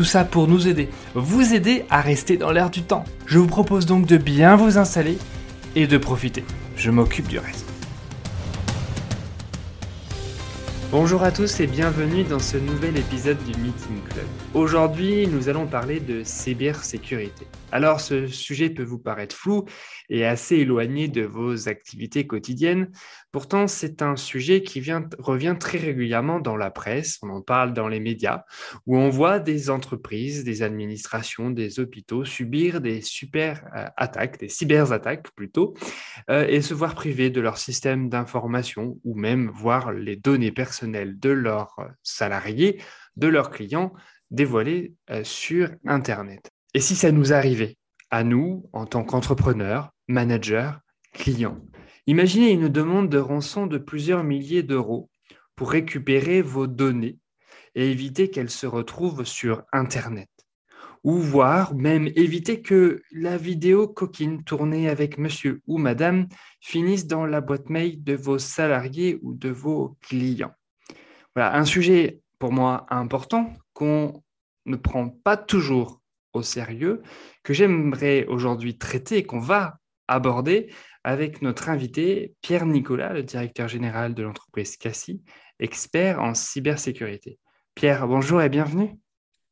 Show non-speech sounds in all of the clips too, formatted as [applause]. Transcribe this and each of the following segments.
Tout ça pour nous aider, vous aider à rester dans l'air du temps. Je vous propose donc de bien vous installer et de profiter. Je m'occupe du reste. Bonjour à tous et bienvenue dans ce nouvel épisode du Meeting Club. Aujourd'hui, nous allons parler de cybersécurité. Alors, ce sujet peut vous paraître flou et assez éloigné de vos activités quotidiennes. Pourtant, c'est un sujet qui vient, revient très régulièrement dans la presse, on en parle dans les médias, où on voit des entreprises, des administrations, des hôpitaux subir des super euh, attaques, des cyberattaques plutôt, euh, et se voir privés de leur système d'information ou même voir les données personnelles de leurs salariés, de leurs clients dévoilées euh, sur Internet. Et si ça nous arrivait, à nous, en tant qu'entrepreneurs, managers, clients Imaginez une demande de rançon de plusieurs milliers d'euros pour récupérer vos données et éviter qu'elles se retrouvent sur Internet. Ou voir, même éviter que la vidéo coquine tournée avec monsieur ou madame finisse dans la boîte mail de vos salariés ou de vos clients. Voilà, un sujet pour moi important qu'on ne prend pas toujours au sérieux que j'aimerais aujourd'hui traiter qu'on va aborder avec notre invité Pierre Nicolas, le directeur général de l'entreprise Cassie, expert en cybersécurité. Pierre, bonjour et bienvenue.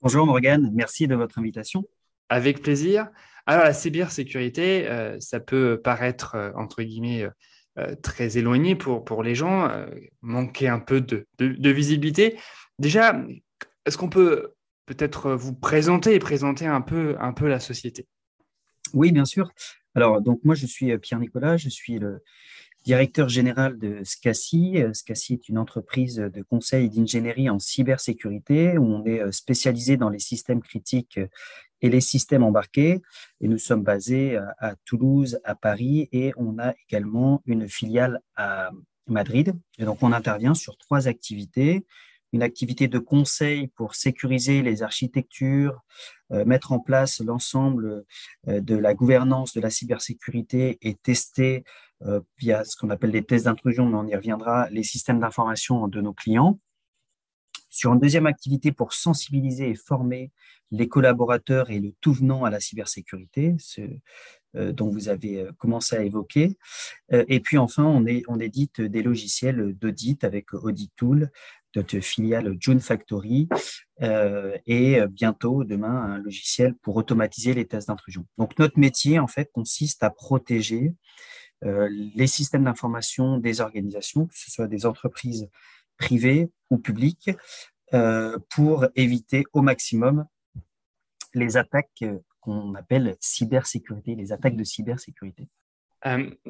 Bonjour Morgane, merci de votre invitation. Avec plaisir. Alors la cybersécurité, euh, ça peut paraître, euh, entre guillemets, euh, très éloigné pour, pour les gens, manquer un peu de, de visibilité. Déjà, est-ce qu'on peut peut-être vous présenter et présenter un peu, un peu la société? Oui, bien sûr. Alors, donc moi, je suis euh, Pierre Nicolas, je suis le directeur général de SCACI. Euh, SCACI est une entreprise de conseil d'ingénierie en cybersécurité où on est spécialisé dans les systèmes critiques et les systèmes embarqués. Et nous sommes basés à Toulouse, à Paris et on a également une filiale à Madrid. Et donc, on intervient sur trois activités une activité de conseil pour sécuriser les architectures, euh, mettre en place l'ensemble euh, de la gouvernance de la cybersécurité et tester euh, via ce qu'on appelle des tests d'intrusion, mais on y reviendra, les systèmes d'information de nos clients. Sur une deuxième activité pour sensibiliser et former les collaborateurs et le tout venant à la cybersécurité, ce, dont vous avez commencé à évoquer. et puis enfin, on, on édite des logiciels d'audit avec Audit Tool notre filiale June Factory euh, et bientôt demain un logiciel pour automatiser les tests d'intrusion. Donc notre métier en fait consiste à protéger euh, les systèmes d'information des organisations, que ce soit des entreprises privées ou publiques, euh, pour éviter au maximum les attaques qu'on appelle cybersécurité, les attaques de cybersécurité.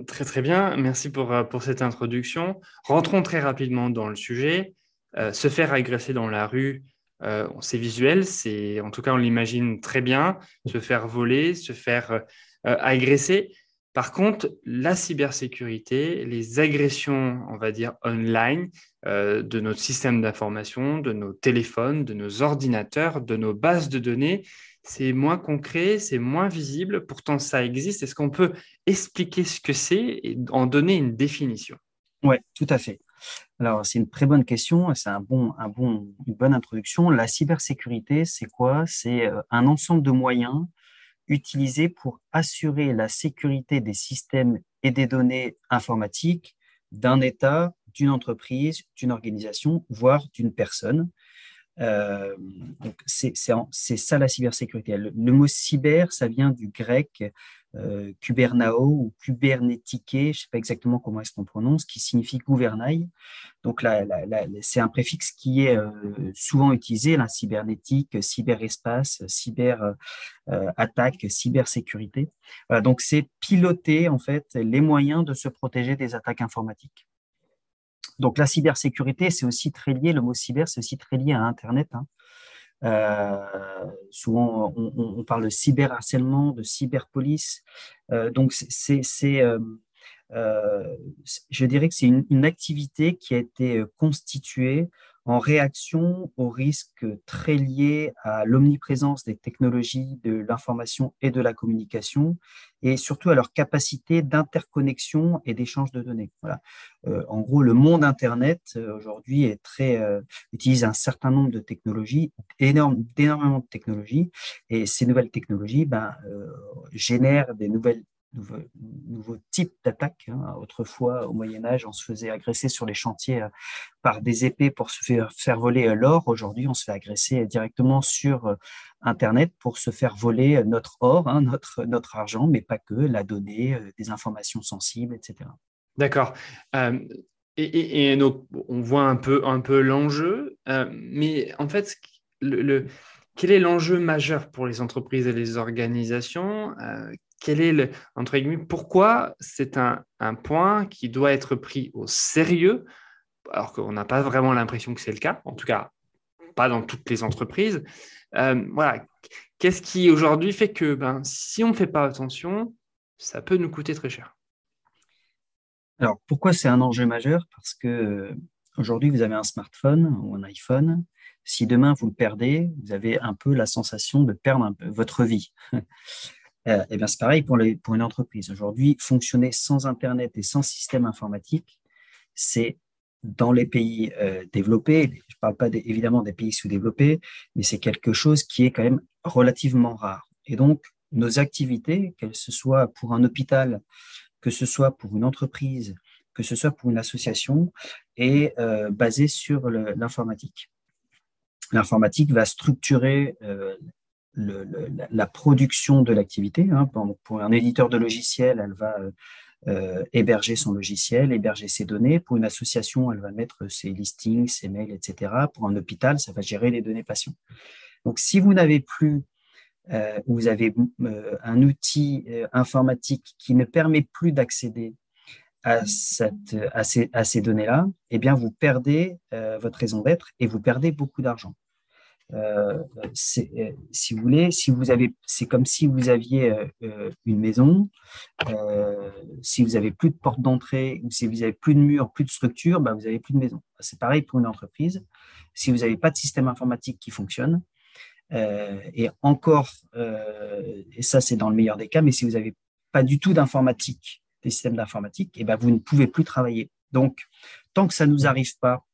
très très bien, merci pour, pour cette introduction. Rentrons très rapidement dans le sujet. Euh, se faire agresser dans la rue, euh, c'est visuel, c'est en tout cas on l'imagine très bien, se faire voler, se faire euh, agresser. Par contre, la cybersécurité, les agressions, on va dire online, de notre système d'information, de nos téléphones, de nos ordinateurs, de nos bases de données, c'est moins concret, c'est moins visible, pourtant ça existe. Est-ce qu'on peut expliquer ce que c'est et en donner une définition? Oui, tout à fait. Alors, c'est une très bonne question, c'est un bon, un bon, une bonne introduction. La cybersécurité, c'est quoi? C'est euh, un ensemble de moyens utilisés pour assurer la sécurité des systèmes et des données informatiques d'un État, d'une entreprise, d'une organisation, voire d'une personne. Euh, c'est ça la cybersécurité. Le, le, mot cyber, ça vient du grec euh, Kubernao ou Kubernetique, je ne sais pas exactement comment est-ce qu'on prononce, qui signifie gouvernail. Donc là, c'est un préfixe qui est euh, souvent utilisé, la cybernétique, cyberespace, cyber euh, attaque, cybersécurité. donc c'est piloter en fait les moyens de se protéger des attaques informatiques. Donc la cybersécurité, c'est aussi très lié, le mot cyber, c'est aussi très lié à Internet. Hein. Souvent, on, parle de cyberharcèlement, de cyberpolice. donc, c'est, je dirais que c'est une, activité qui a été constituée en réaction aux risques très liés à l'omniprésence des technologies de l'information et de la communication, et surtout à leur capacité d'interconnexion et d'échange de données. Voilà. Euh, en gros, le monde Internet euh, aujourd'hui euh, utilise un certain nombre de technologies, énorme, d'énormément de technologies, et ces nouvelles technologies ben, génèrent des nouvelles nouveau, nouveau type d'attaque. Hein. Autrefois, au Moyen Âge, on se faisait agresser sur les chantiers euh, par des épées pour se faire, voler euh, l'or. Aujourd'hui, on se fait agresser directement sur euh, Internet pour se faire voler notre or, hein, notre, argent, mais pas que, la donnée, des informations sensibles, etc. D'accord. et, et, on voit un peu, un peu l'enjeu, mais en fait, quel est l'enjeu majeur pour les entreprises et les organisations quel est le, entre guillemets, pourquoi c'est un, point qui doit être pris au sérieux, alors qu'on n'a pas vraiment l'impression que c'est le cas, en tout cas pas dans toutes les entreprises. Euh, voilà, qu'est-ce qui aujourd'hui fait que ben, si on ne fait pas attention, ça peut nous coûter très cher? Alors pourquoi c'est un enjeu majeur? Parce que euh, aujourd'hui vous avez un smartphone ou un iPhone. Si demain vous le perdez, vous avez un peu la sensation de perdre votre vie. Euh, eh bien, c'est pareil pour une entreprise. Aujourd'hui, fonctionner sans Internet et sans système informatique, c'est dans les pays euh, développés, je ne parle pas évidemment des pays sous-développés, mais c'est quelque chose qui est quand même relativement rare. Et donc, nos activités, qu'elles ce soit pour un hôpital, que ce soit pour une entreprise, que ce soit pour une association, est euh, basée sur l'informatique. L'informatique va structurer euh, la production de l'activité. Hein. Pour, un éditeur de logiciel, elle va euh, héberger son logiciel, héberger ses données. Pour une association, elle va mettre ses listings, ses mails, etc. Pour un hôpital, ça va gérer les données patients. Donc, si vous n'avez plus, euh, vous avez euh, un outil informatique qui ne permet plus d'accéder à ces, à ces données-là, eh bien, vous perdez votre raison d'être et vous perdez beaucoup d'argent. Euh, euh, si vous voulez, si vous avez, c'est comme si vous aviez euh, une maison, si vous avez plus de porte d'entrée ou si vous avez plus de murs, plus de structure, bah, vous avez plus de maison. C'est pareil pour une entreprise. Si vous n'avez pas de système informatique qui fonctionne, et encore, et ça c'est dans le meilleur des cas, mais si vous n'avez pas du tout d'informatique, des systèmes d'informatique, et ben vous ne pouvez plus travailler. Donc, tant que ça nous arrive pas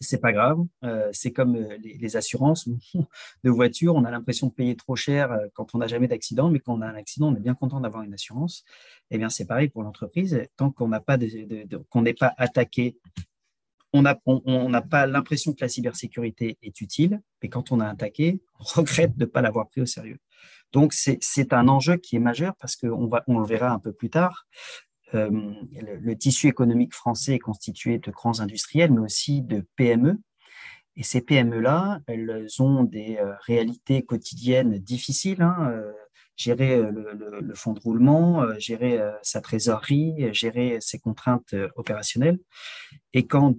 c'est pas grave. Euh, c'est comme euh, les, assurances [laughs] de voiture. On a l'impression de payer trop cher euh, quand on n'a jamais d'accident, mais quand on a un accident, on est bien content d'avoir une assurance. Eh bien, c'est pareil pour l'entreprise. Tant qu'on n'a pas qu'on n'est pas attaqué, on n'a on, pas l'impression que la cybersécurité est utile. Mais quand on a attaqué, on [laughs] regrette de ne pas l'avoir pris au sérieux. Donc, c'est un enjeu qui est majeur parce qu'on on le verra un peu plus tard. Euh, le, tissu économique français est constitué de grands industriels, mais aussi de PME. Et ces PME-là, elles ont des euh, réalités quotidiennes difficiles. Hein, euh, gérer le, fonds de roulement, gérer sa trésorerie, gérer ses contraintes opérationnelles. Et quand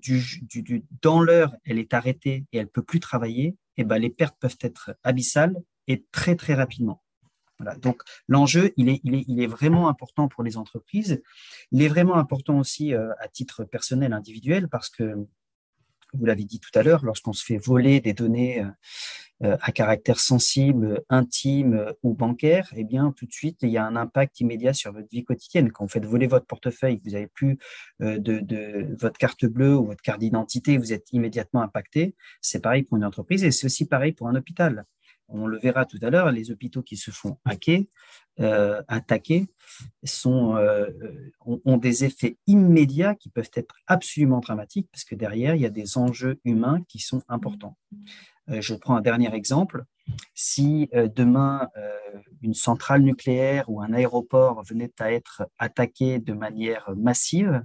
dans l'heure, elle est arrêtée et elle peut plus travailler, eh ben, les pertes peuvent être abyssales et très, très rapidement. Donc l'enjeu, il est, il, est, il est, vraiment important pour les entreprises. Il est vraiment important aussi euh, à titre personnel, individuel, parce que, vous l'avez dit tout à l'heure, lorsqu'on se fait voler des données euh, euh, à caractère sensible, intime ou bancaire, eh bien tout de suite, il y a un impact immédiat sur votre vie quotidienne. Quand vous faites voler votre portefeuille, vous n'avez plus de, de, votre carte bleue ou votre carte d'identité, vous êtes immédiatement impacté. C'est pareil pour une entreprise et c'est aussi pareil pour un hôpital on le verra tout à l'heure, les hôpitaux qui se font hacker, euh, attaquer, euh, ont, des effets immédiats qui peuvent être absolument dramatiques parce que derrière, il y a des enjeux humains qui sont importants. Euh, je prends un dernier exemple. Si demain, une centrale nucléaire ou un aéroport venait à être attaqué de manière massive,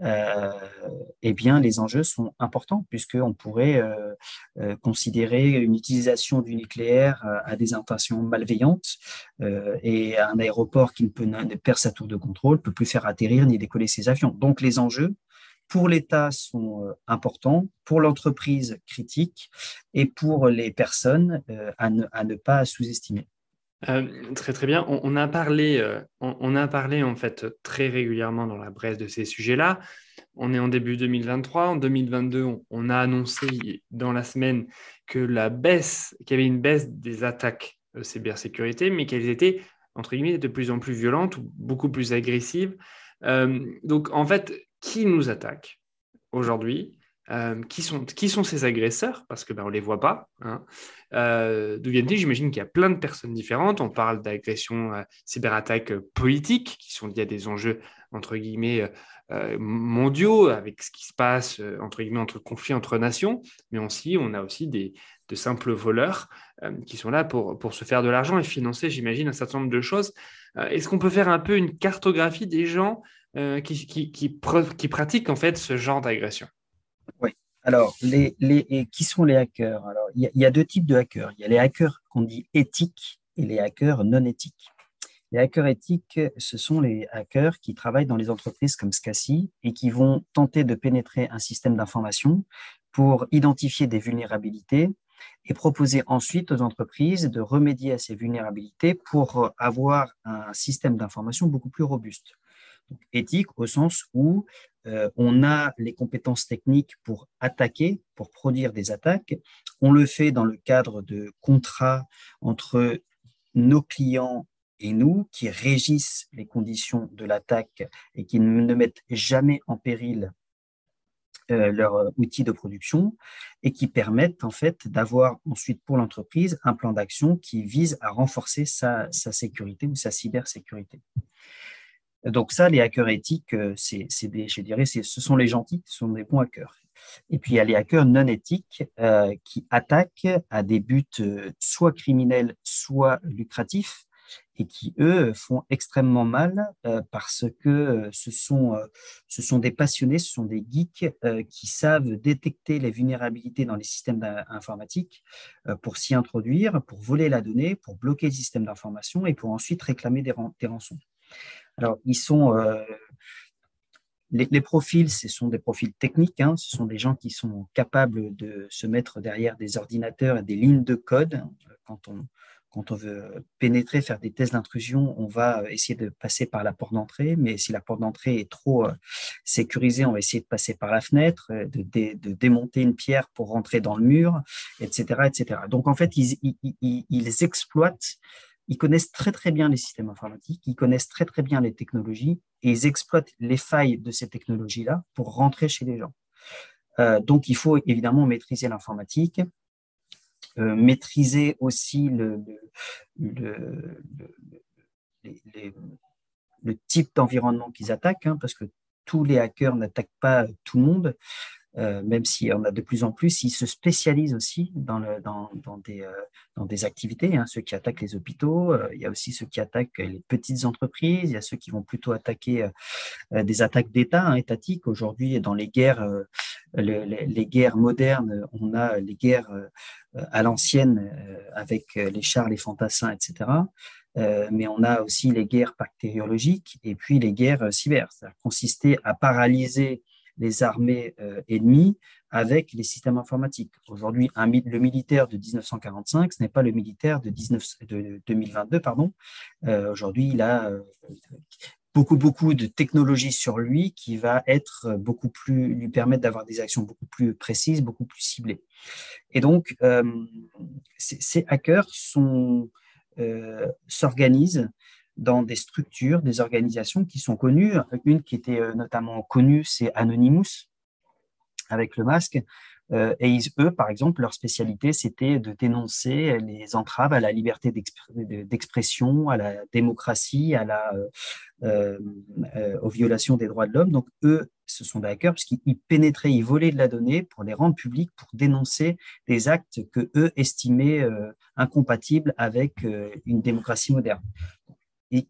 eh bien, les enjeux sont importants puisqu'on pourrait euh, euh, considérer une utilisation du nucléaire à des intentions malveillantes et un aéroport qui ne peut ne perd sa tour de contrôle peut plus faire atterrir ni décoller ses avions. Donc, les enjeux pour l'État sont importants, pour l'entreprise critiques et pour les personnes à ne pas sous-estimer. Euh, très très bien. On, a parlé, euh, on, a parlé en fait très régulièrement dans la presse de ces sujets-là. On est en début 2023. En 2022, on, a annoncé dans la semaine que la baisse, qu'il y avait une baisse des attaques de cybersécurité, mais qu'elles étaient entre guillemets de plus en plus violentes ou beaucoup plus agressives. Euh, donc en fait, qui nous attaque aujourd'hui? Euh, qui, sont, qui sont ces agresseurs? Parce que ben, ne les voit pas. Hein. Euh, D'où viennent-ils? J'imagine qu'il y a plein de personnes différentes. On parle d'agressions euh, cyberattaques politiques qui sont liées à des enjeux, entre guillemets, mondiaux, avec ce qui se passe, entre guillemets, entre conflits entre nations. Mais aussi, on a aussi des, de simples voleurs qui sont là pour, pour se faire de l'argent et financer, j'imagine, un certain nombre de choses. Est-ce qu'on peut faire un peu une cartographie des gens qui, qui, qui, qui pratiquent en fait ce genre d'agression? Oui. Alors, qui sont les hackers? Alors, il y, a deux types de hackers. Il y a les hackers qu'on dit éthiques et les hackers non éthiques. Les hackers éthiques, ce sont les hackers qui travaillent dans les entreprises comme SCSI et qui vont tenter de pénétrer un système d'information pour identifier des vulnérabilités et proposer ensuite aux entreprises de remédier à ces vulnérabilités pour avoir un système d'information beaucoup plus robuste. éthique au sens où euh, on a les compétences techniques pour attaquer, pour produire des attaques. On le fait dans le cadre de contrats entre nos clients et nous qui régissent les conditions de l'attaque et qui ne mettent jamais en péril euh, leur outil de production et qui permettent en fait d'avoir ensuite pour l'entreprise un plan d'action qui vise à renforcer sa sécurité ou sa cybersécurité. Donc ça, les hackers éthiques, euh, c'est, je dirais, ce sont les gentils, ce sont des bons hackers. Et puis il y a les hackers non éthiques euh, qui attaquent à des buts euh, soit criminels, soit lucratifs, et qui, eux, font extrêmement mal parce que ce, sont, ce sont des passionnés, ce sont des geeks qui savent détecter les vulnérabilités dans les systèmes informatiques pour s'y introduire, pour voler la donnée, pour bloquer le système d'information et pour ensuite réclamer des, des rançons. Alors, ils sont. Euh, les, profils, ce sont des profils techniques. Hein. ce sont des gens qui sont capables de se mettre derrière des ordinateurs et des lignes de code. Quand on, veut pénétrer, faire des tests d'intrusion, on va essayer de passer par la porte d'entrée, mais si la porte d'entrée est trop euh, sécurisée, on va essayer de passer par la fenêtre, de, démonter une pierre pour rentrer dans le mur, etc. etc. Donc en fait, ils exploitent ils connaissent très très bien les systèmes informatiques, ils connaissent très très bien les technologies et ils exploitent les failles de ces technologies-là pour rentrer chez les gens. Euh, donc il faut évidemment maîtriser l'informatique, euh, maîtriser aussi le, le, type d'environnement qu'ils attaquent, hein, parce que tous les hackers n'attaquent pas tout le monde. Euh, même si on a de plus en plus, ils se spécialisent aussi dans, euh, des activités. Hein, ceux qui attaquent les hôpitaux, euh, il y a aussi ceux qui attaquent les petites entreprises, il y a ceux qui vont plutôt attaquer des attaques d'État, hein, étatiques. Aujourd'hui, dans les guerres, les, guerres modernes, on a les guerres à l'ancienne avec les chars, les fantassins, etc. mais on a aussi les guerres bactériologiques et puis les guerres cyber. Ça a consisté à paralyser les armées euh, ennemies avec les systèmes informatiques. Aujourd'hui, le militaire de 1945, ce n'est pas le militaire de, 19, de 2022. Pardon. Euh, aujourd'hui, il a euh, beaucoup, beaucoup de technologies sur lui qui va être beaucoup plus, lui permettre d'avoir des actions beaucoup plus précises, beaucoup plus ciblées. Et donc, ces, hackers s'organisent dans des structures, des organisations qui sont connues. Une qui était euh, notamment connue, c'est Anonymous, avec le masque. Euh, et eux, par exemple, leur spécialité, c'était de dénoncer les entraves à la liberté d'expression, à la démocratie, à la, euh, aux violations des droits de l'homme. Donc, eux, ce sont des hackers parce qu'ils pénétraient, ils volaient de la donnée pour les rendre publics, pour dénoncer des actes que eux estimaient incompatibles avec une démocratie moderne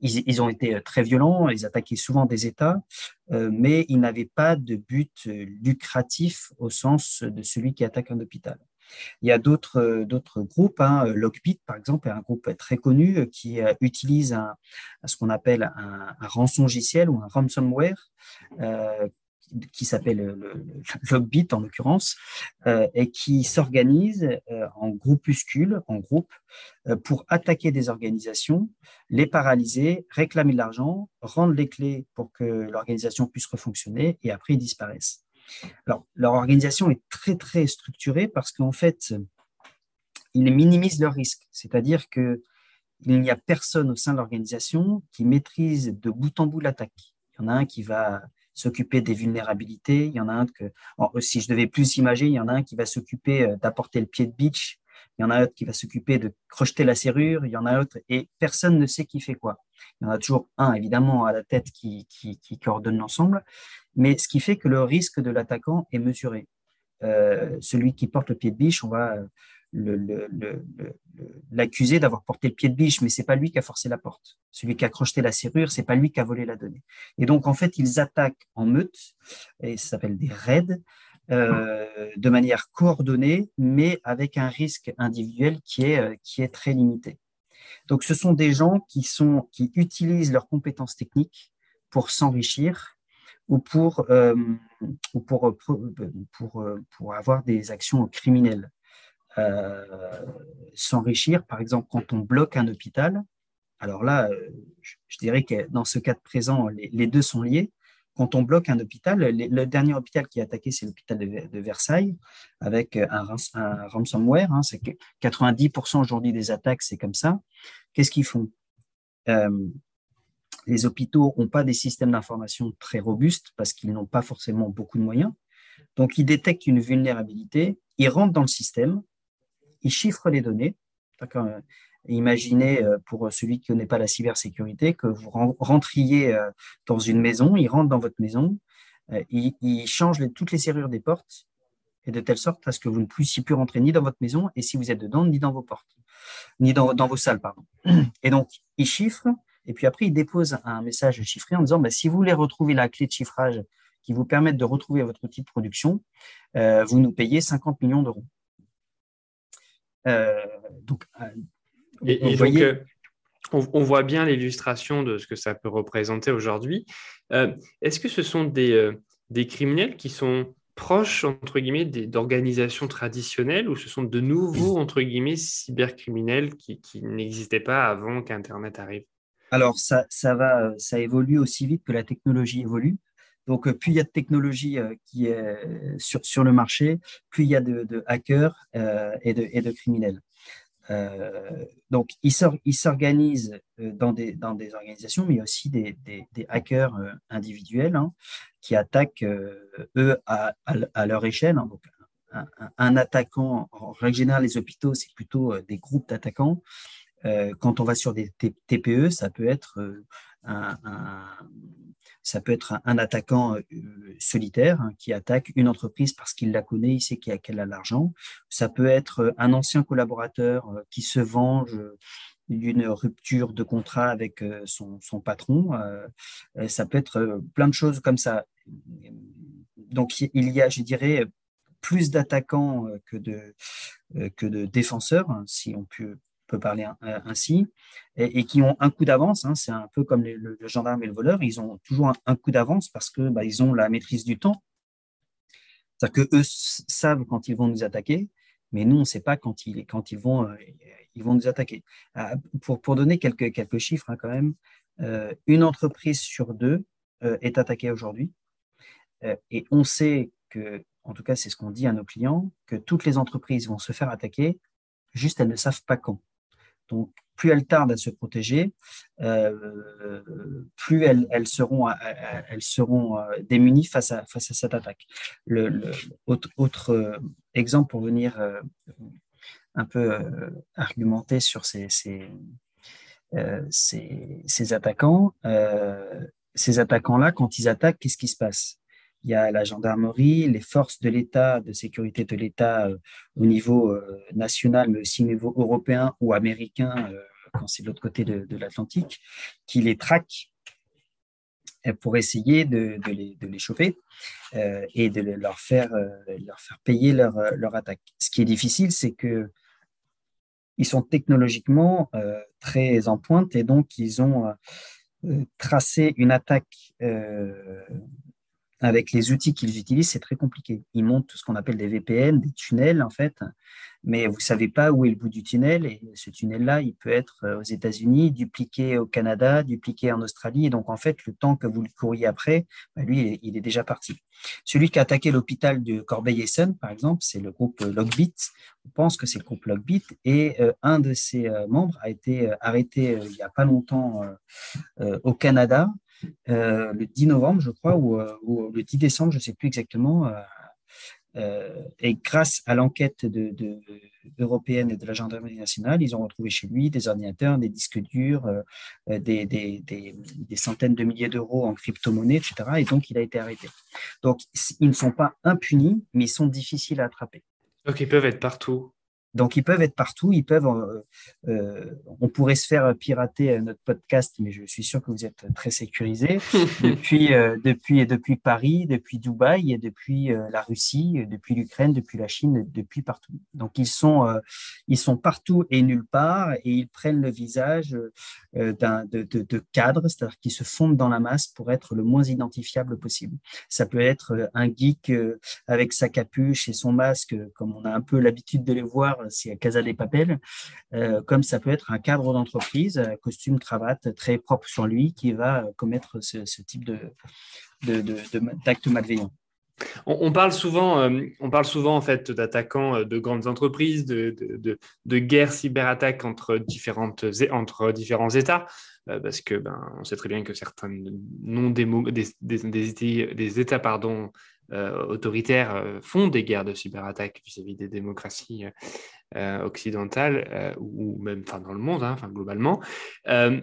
ils, ont été euh, très violents, ils attaquaient souvent des États, euh, mais ils n'avaient pas de but euh, lucratif au sens de celui qui attaque un hôpital. Il y a d'autres groupes, hein, par exemple, est un groupe très connu qui utilise ce qu'on appelle un, un rançongiciel ou un ransomware qui s'appelle le, Logbit en l'occurrence, et qui s'organise en groupuscules, en groupes, pour attaquer des organisations, les paralyser, réclamer de l'argent, rendre les clés pour que l'organisation puisse refonctionner, et après ils disparaissent. Alors, leur organisation est très, très structurée parce qu'en fait, ils minimisent leurs risques. C'est-à-dire qu'il n'y a personne au sein de l'organisation qui maîtrise de bout en bout l'attaque. Il y en a un qui va s'occuper des vulnérabilités, il y en a un que, si je devais plus imager, il y en a un qui va s'occuper euh, d'apporter le pied de beach, il y en a un autre qui va s'occuper de crocheter la serrure, il y en a un autre, et personne ne sait qui fait quoi. Il y en a toujours un, évidemment, à la tête qui, coordonne l'ensemble, mais ce qui fait que le risque de l'attaquant est mesuré. Euh, celui qui porte le pied de biche, on va l'accuser d'avoir porté le pied de biche, mais c'est pas lui qui a forcé la porte. Celui qui a crocheté la serrure, c'est pas lui qui a volé la donnée. Et donc, en fait, ils attaquent en meute, et ça s'appelle des raids, euh, de manière coordonnée, mais avec un risque individuel qui est, euh, qui est très limité. Donc, ce sont des gens qui, sont, qui utilisent leurs compétences techniques pour s'enrichir ou pour, euh, ou pour, pour, pour, avoir des actions criminelles. S'enrichir, par exemple, quand on bloque un hôpital, alors là, je, dirais que dans ce cas de présent, les, deux sont liés. Quand on bloque un hôpital, le dernier hôpital qui est attaqué, c'est l'hôpital de, Versailles, avec un, un ransomware. Hein, c'est 90% aujourd'hui des attaques, c'est comme ça. Qu'est-ce qu'ils font? Les hôpitaux n'ont pas des systèmes d'information très robustes parce qu'ils n'ont pas forcément beaucoup de moyens. Donc, ils détectent une vulnérabilité, ils rentrent dans le système, ils chiffrent les données. Imaginez, euh, pour celui qui ne connaît pas la cybersécurité, que vous rentriez euh, dans une maison, ils rentrent dans votre maison, euh, ils changent toutes les serrures des portes, et de telle sorte à ce que vous ne puissiez plus rentrer ni dans votre maison, et si vous êtes dedans, ni dans vos portes, ni dans, vos salles. Et donc, ils chiffrent, et puis après, il dépose un message chiffré en disant, bah, si vous voulez retrouver la clé de chiffrage qui vous permette de retrouver votre outil de production, euh, vous nous payez 50 millions d'euros. Euh, donc, euh, et, donc on, voit bien l'illustration de ce que ça peut représenter aujourd'hui. Est-ce que ce sont des, des criminels qui sont proches, entre guillemets, d'organisations traditionnelles ou ce sont de nouveaux, entre guillemets, cybercriminels qui, qui n'existaient pas avant qu'Internet arrive? Alors, ça, ça, va, ça évolue aussi vite que la technologie évolue. Donc, plus il y a de technologie euh, qui est sur, sur le marché, plus il y a de, hackers euh, et, de, et de criminels. Euh, donc, ils s'organisent dans des, dans des organisations, mais il y a aussi des, des, hackers individuels hein, qui attaquent, eux, à, à, leur échelle. Hein. donc, un, attaquant, en règle générale, les hôpitaux, c'est plutôt des groupes d'attaquants. Euh, quand on va sur des TPE, ça peut être euh, un, ça peut être un, attaquant euh, solitaire hein, qui attaque une entreprise parce qu'il la connaît, il sait qu'elle a l'argent. Ça peut être un ancien collaborateur qui se venge d'une rupture de contrat avec son, patron. ça peut être plein de choses comme ça. Donc il y a, je dirais, plus d'attaquants que de, que de défenseurs, hein, si on peut peut parler euh, ainsi, et, qui ont un coup d'avance. Hein, c'est un peu comme le, gendarme et le voleur, ils ont toujours un, coup d'avance parce que bah, ils ont la maîtrise du temps. C'est-à-dire que eux savent quand ils vont nous attaquer, mais nous on ne sait pas quand ils, quand ils vont, euh, ils vont nous attaquer. Ah, pour, pour donner quelques, quelques chiffres hein, quand même, euh, une entreprise sur deux est attaquée aujourd'hui, et on sait que, en tout cas c'est ce qu'on dit à nos clients, que toutes les entreprises vont se faire attaquer, juste elles ne savent pas quand. Donc, plus elles tardent à se protéger, euh, plus elles, seront, seront euh, démunies face à, cette attaque. Autre, euh, exemple pour venir un peu argumenter sur ces attaquants, ces attaquants-là, quand ils attaquent, qu'est-ce qui se passe? Il y a la gendarmerie, les forces de l'État, de sécurité de l'État euh, au niveau euh, national, mais aussi au niveau européen ou américain, euh, quand c'est de l'autre côté de, l'Atlantique, qui les traquent pour essayer de, les, de chauffer et de leur faire, payer leur, leur attaque. Ce qui est difficile, c'est que ils sont technologiquement très en pointe et donc ils ont tracé une attaque avec les outils qu'ils utilisent, c'est très compliqué. Ils montent ce qu'on appelle des VPN, des tunnels, en fait, mais vous ne savez pas où est le bout du tunnel. Et ce tunnel-là, il peut être euh, aux États-Unis, dupliqué au Canada, dupliqué en Australie. Et donc, en fait, le temps que vous le courriez après, bah, lui, il est, déjà parti. Celui qui a attaqué l'hôpital de Corbeil-Essonnes, par exemple, c'est le groupe Logbit. On pense que c'est le groupe Logbit. Et euh, un de ses euh, membres a été arrêté il n'y a pas longtemps au Canada euh, le 10 novembre, je crois, ou, euh, le 10 décembre, je ne sais plus exactement. Euh, et grâce à l'enquête de, européenne et de la gendarmerie nationale, ils ont retrouvé chez lui des ordinateurs, des disques durs, des, des, centaines de milliers d'euros en crypto-monnaie, etc. Et donc, il a été arrêté. Donc, ils ne sont pas impunis, mais ils sont difficiles à attraper. Donc, ils peuvent être partout. Donc, ils peuvent être partout. Ils peuvent, euh, euh, on pourrait se faire pirater euh, notre podcast, mais je suis sûr que vous êtes très sécurisé [laughs] depuis, depuis, depuis Paris, depuis Dubaï, et depuis la Russie, depuis l'Ukraine, depuis la Chine, depuis partout. Donc, ils sont, ils sont partout et nulle part, et ils prennent le visage d'un de, de, de cadres, c'est-à-dire qu'ils se fondent dans la masse pour être le moins identifiable possible. Ça peut être un geek avec sa capuche et son masque, comme on a un peu l'habitude de les voir c'est à Casa des Papel, euh, comme ça peut être un cadre d'entreprise, euh, costume, cravate, très propre sur lui, qui va commettre ce, type de, d'actes malveillants. On, parle souvent, euh, on parle souvent en fait d'attaquants de grandes entreprises, de, de, guerres cyberattaques entre différentes entre différents États, parce que ben, on sait très bien que certains non des, des, des, États pardon autoritaires font des guerres de cyberattaques vis-à-vis des démocraties euh, occidentale euh, ou même dans le monde, hein, enfin, globalement. Euh,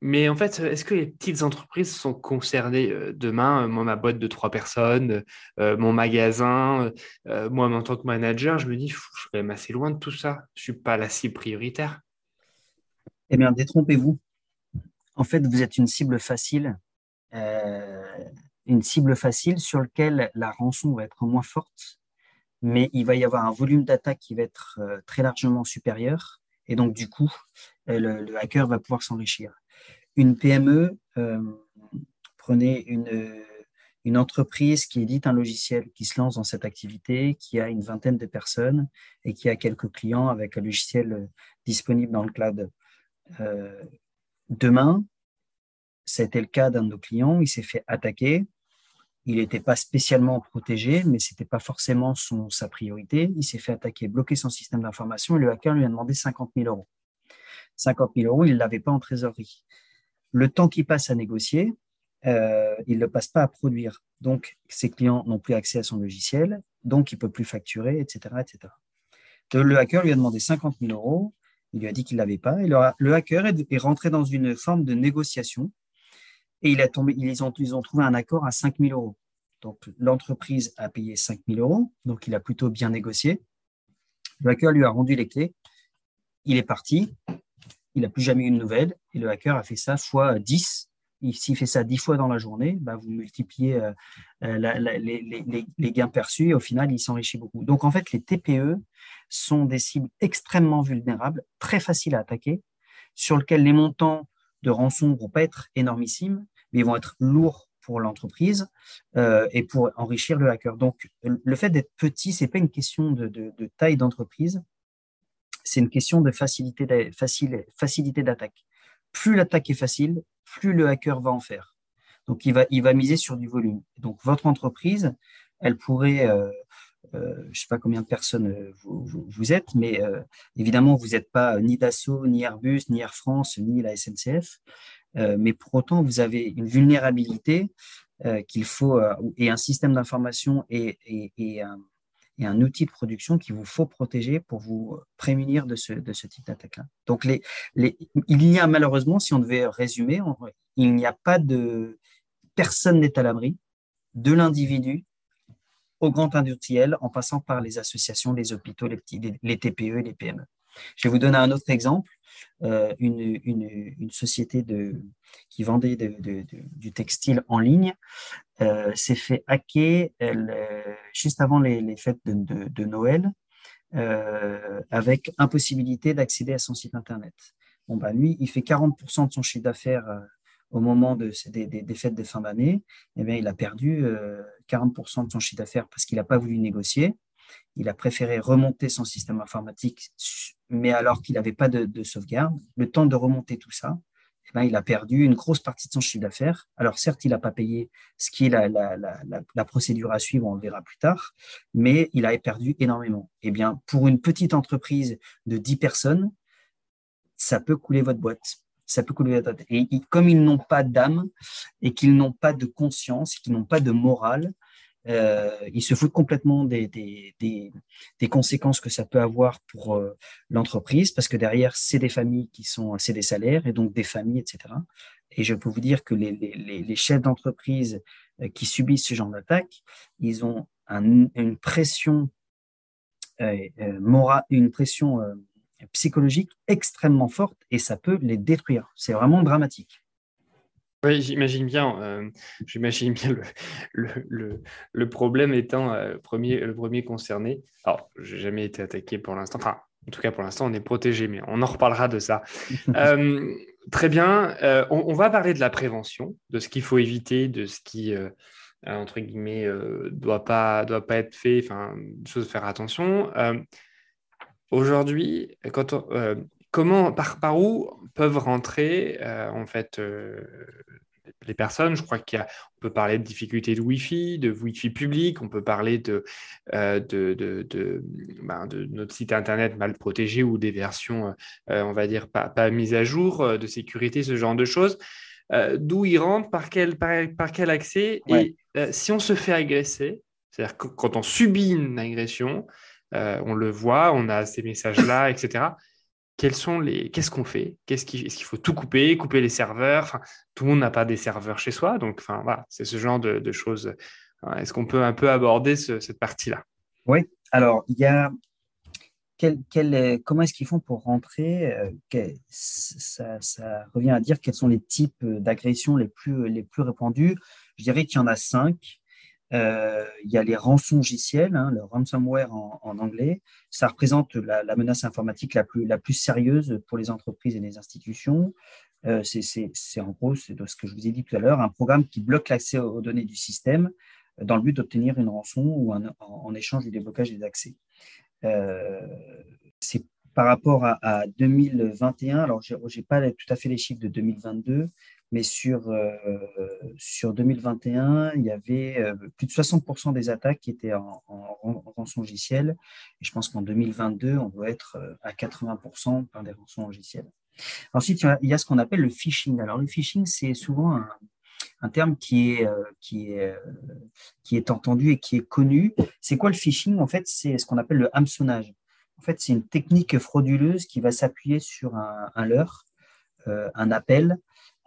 mais en fait, est-ce que les petites entreprises sont concernées demain Moi, ma boîte de trois personnes, mon magasin, moi, en tant que manager, je me dis, je suis quand même assez loin de tout ça. Je ne suis pas la cible prioritaire. Eh bien, détrompez-vous. En fait, vous êtes une cible facile, une cible facile sur laquelle la rançon va être moins forte mais il va y avoir un volume d'attaque qui va être euh, très largement supérieur. Et donc, du coup, euh, le, hacker va pouvoir s'enrichir. Une PME, euh, prenez une, une entreprise qui édite un logiciel, qui se lance dans cette activité, qui a une vingtaine de personnes et qui a quelques clients avec un logiciel disponible dans le cloud. demain, c'était le cas d'un de nos clients, il s'est fait attaquer, il n'était pas spécialement protégé, mais ce n'était pas forcément son, sa priorité. Il s'est fait attaquer, bloquer son système d'information et le hacker lui a demandé 50 000 euros. 50 000 euros, il ne l'avait pas en trésorerie. Le temps qu'il passe à négocier, euh, il ne le passe pas à produire. Donc, ses clients n'ont plus accès à son logiciel, donc il ne peut plus facturer, etc., etc. Le hacker lui a demandé 50 000 euros, il lui a dit qu'il ne l'avait pas, le, hacker est rentré dans une forme de négociation et il a tombé, ils, ont, ils ont trouvé un accord à 5 000 euros. Donc, l'entreprise a payé 5 000 euros, donc il a plutôt bien négocié. Le hacker lui a rendu les clés. Il est parti. Il n'a plus jamais eu de nouvelles. Et le hacker a fait ça fois 10. S'il fait ça 10 fois dans la journée, bah, vous multipliez euh, euh, les, gains perçus et au final, il s'enrichit beaucoup. Donc, en fait, les TPE sont des cibles extrêmement vulnérables, très faciles à attaquer, sur lesquelles les montants de rançon vont pas être énormissimes, mais ils vont être lourds pour l'entreprise euh, et pour enrichir le hacker. Donc, le fait d'être petit, ce n'est pas une question de, taille d'entreprise, c'est une question de facilité d'attaque. Plus l'attaque est facile, plus le hacker va en faire. Donc, il va, il va miser sur du volume. Donc, votre entreprise, elle pourrait, euh, euh, je ne sais pas combien de personnes euh, vous, êtes, mais euh, évidemment, vous n'êtes pas ni Dassault, ni Airbus, ni Air France, ni la SNCF. mais pour autant, vous avez une vulnérabilité qu'il faut, et un système d'information et, un, outil de production qu'il vous faut protéger pour vous prémunir de ce, type d'attaque-là. Donc, il y a malheureusement, si on devait résumer, il n'y a pas de personne n'est à l'abri de l'individu au grand industriel en passant par les associations, les hôpitaux, les, petits, les, TPE et les PME. Je vais vous donner un autre exemple. Euh, une, société de, qui vendait du textile en ligne euh, s'est fait hacker euh, juste avant les, fêtes de, Noël avec impossibilité d'accéder à son site Internet. Bon, bah, lui, il fait 40% de son chiffre d'affaires au moment de, des, fêtes de fin d'année, eh il a perdu 40% de son chiffre d'affaires parce qu'il n'a pas voulu négocier. Il a préféré remonter son système informatique, mais alors qu'il n'avait pas de, sauvegarde. Le temps de remonter tout ça, eh il a perdu une grosse partie de son chiffre d'affaires. Alors certes, il n'a pas payé ce qui est la, la, procédure à suivre, on le verra plus tard, mais il a perdu énormément. Eh bien, pour une petite entreprise de 10 personnes, ça peut couler votre boîte. Ça peut couler votre boîte. Et comme ils n'ont pas d'âme et qu'ils n'ont pas de conscience, qu'ils n'ont pas de morale, euh, ils se foutent complètement des, des, des, conséquences que ça peut avoir pour euh, l'entreprise, parce que derrière, c'est des familles qui sont, c'est des salaires, et donc des familles, etc. Et je peux vous dire que les, les, les chefs d'entreprise euh, qui subissent ce genre d'attaque, ils ont une pression morale, une pression psychologique extrêmement forte, et ça peut les détruire. C'est vraiment dramatique. Oui, j'imagine bien, euh, j'imagine bien le, le, le, problème étant euh, premier, le premier concerné. Alors, je n'ai jamais été attaqué pour l'instant. Enfin, en tout cas, pour l'instant, on est protégé, mais on en reparlera de ça. [laughs] Euh, très bien. On, va parler de la prévention, de ce qu'il faut éviter, de ce qui, entre guillemets, ne doit, pas, doit pas être fait, enfin, choses à faire attention. Aujourd'hui, quand comment, par, par où peuvent rentrer en fait les personnes? Je crois qu'on peut parler de difficultés de Wi-Fi, de Wi-Fi public, on peut parler de, euh, ben, de, notre site Internet mal protégé ou des versions, euh, on va dire, pas, pas, mises à jour, euh, de sécurité, ce genre de choses. D'où ils rentrent, par quel, par, quel accès? Et si on se fait agresser, c'est-à-dire quand on subit une agression, on le voit, on a ces messages-là, etc sont les, qu'est-ce qu'on fait? Qu'est-ce Est-ce qu'il faut tout couper, couper les serveurs? Tout le monde n'a pas des serveurs chez soi, donc enfin, c'est ce genre de, choses. Est-ce qu'on peut un peu aborder cette partie-là? Oui, alors il y a comment est-ce qu'ils font pour rentrer euh, ça, revient à dire quels sont les types d'agressions les plus, les plus répandus. Je dirais qu'il y en a cinq. Euh, il y a les rançongiciels, hein, le ransomware en, anglais. Ça représente la, menace informatique la plus, la plus sérieuse pour les entreprises et les institutions. Euh, c'est en gros, c'est ce que je vous ai dit tout à l'heure, un programme qui bloque l'accès aux données du système euh, dans le but d'obtenir une rançon ou en, échange du déblocage des accès. C'est par rapport à, à 2021, alors je n'ai pas tout à fait les chiffres de 2022, mais sur, euh, sur 2021, il y avait euh, plus de 60% des attaques qui étaient en, en, rançon logiciel. Et je pense qu'en 2022, on doit être euh, à 80% par des rançons logiciels. Ensuite, il y a ce qu'on appelle le phishing. Alors, le phishing, c'est souvent un, un, terme qui est, qui, est, qui est entendu et qui est connu. C'est quoi le phishing? En fait, c'est ce qu'on appelle le hameçonnage. En fait, c'est une technique frauduleuse qui va s'appuyer sur un, un leurre, un appel,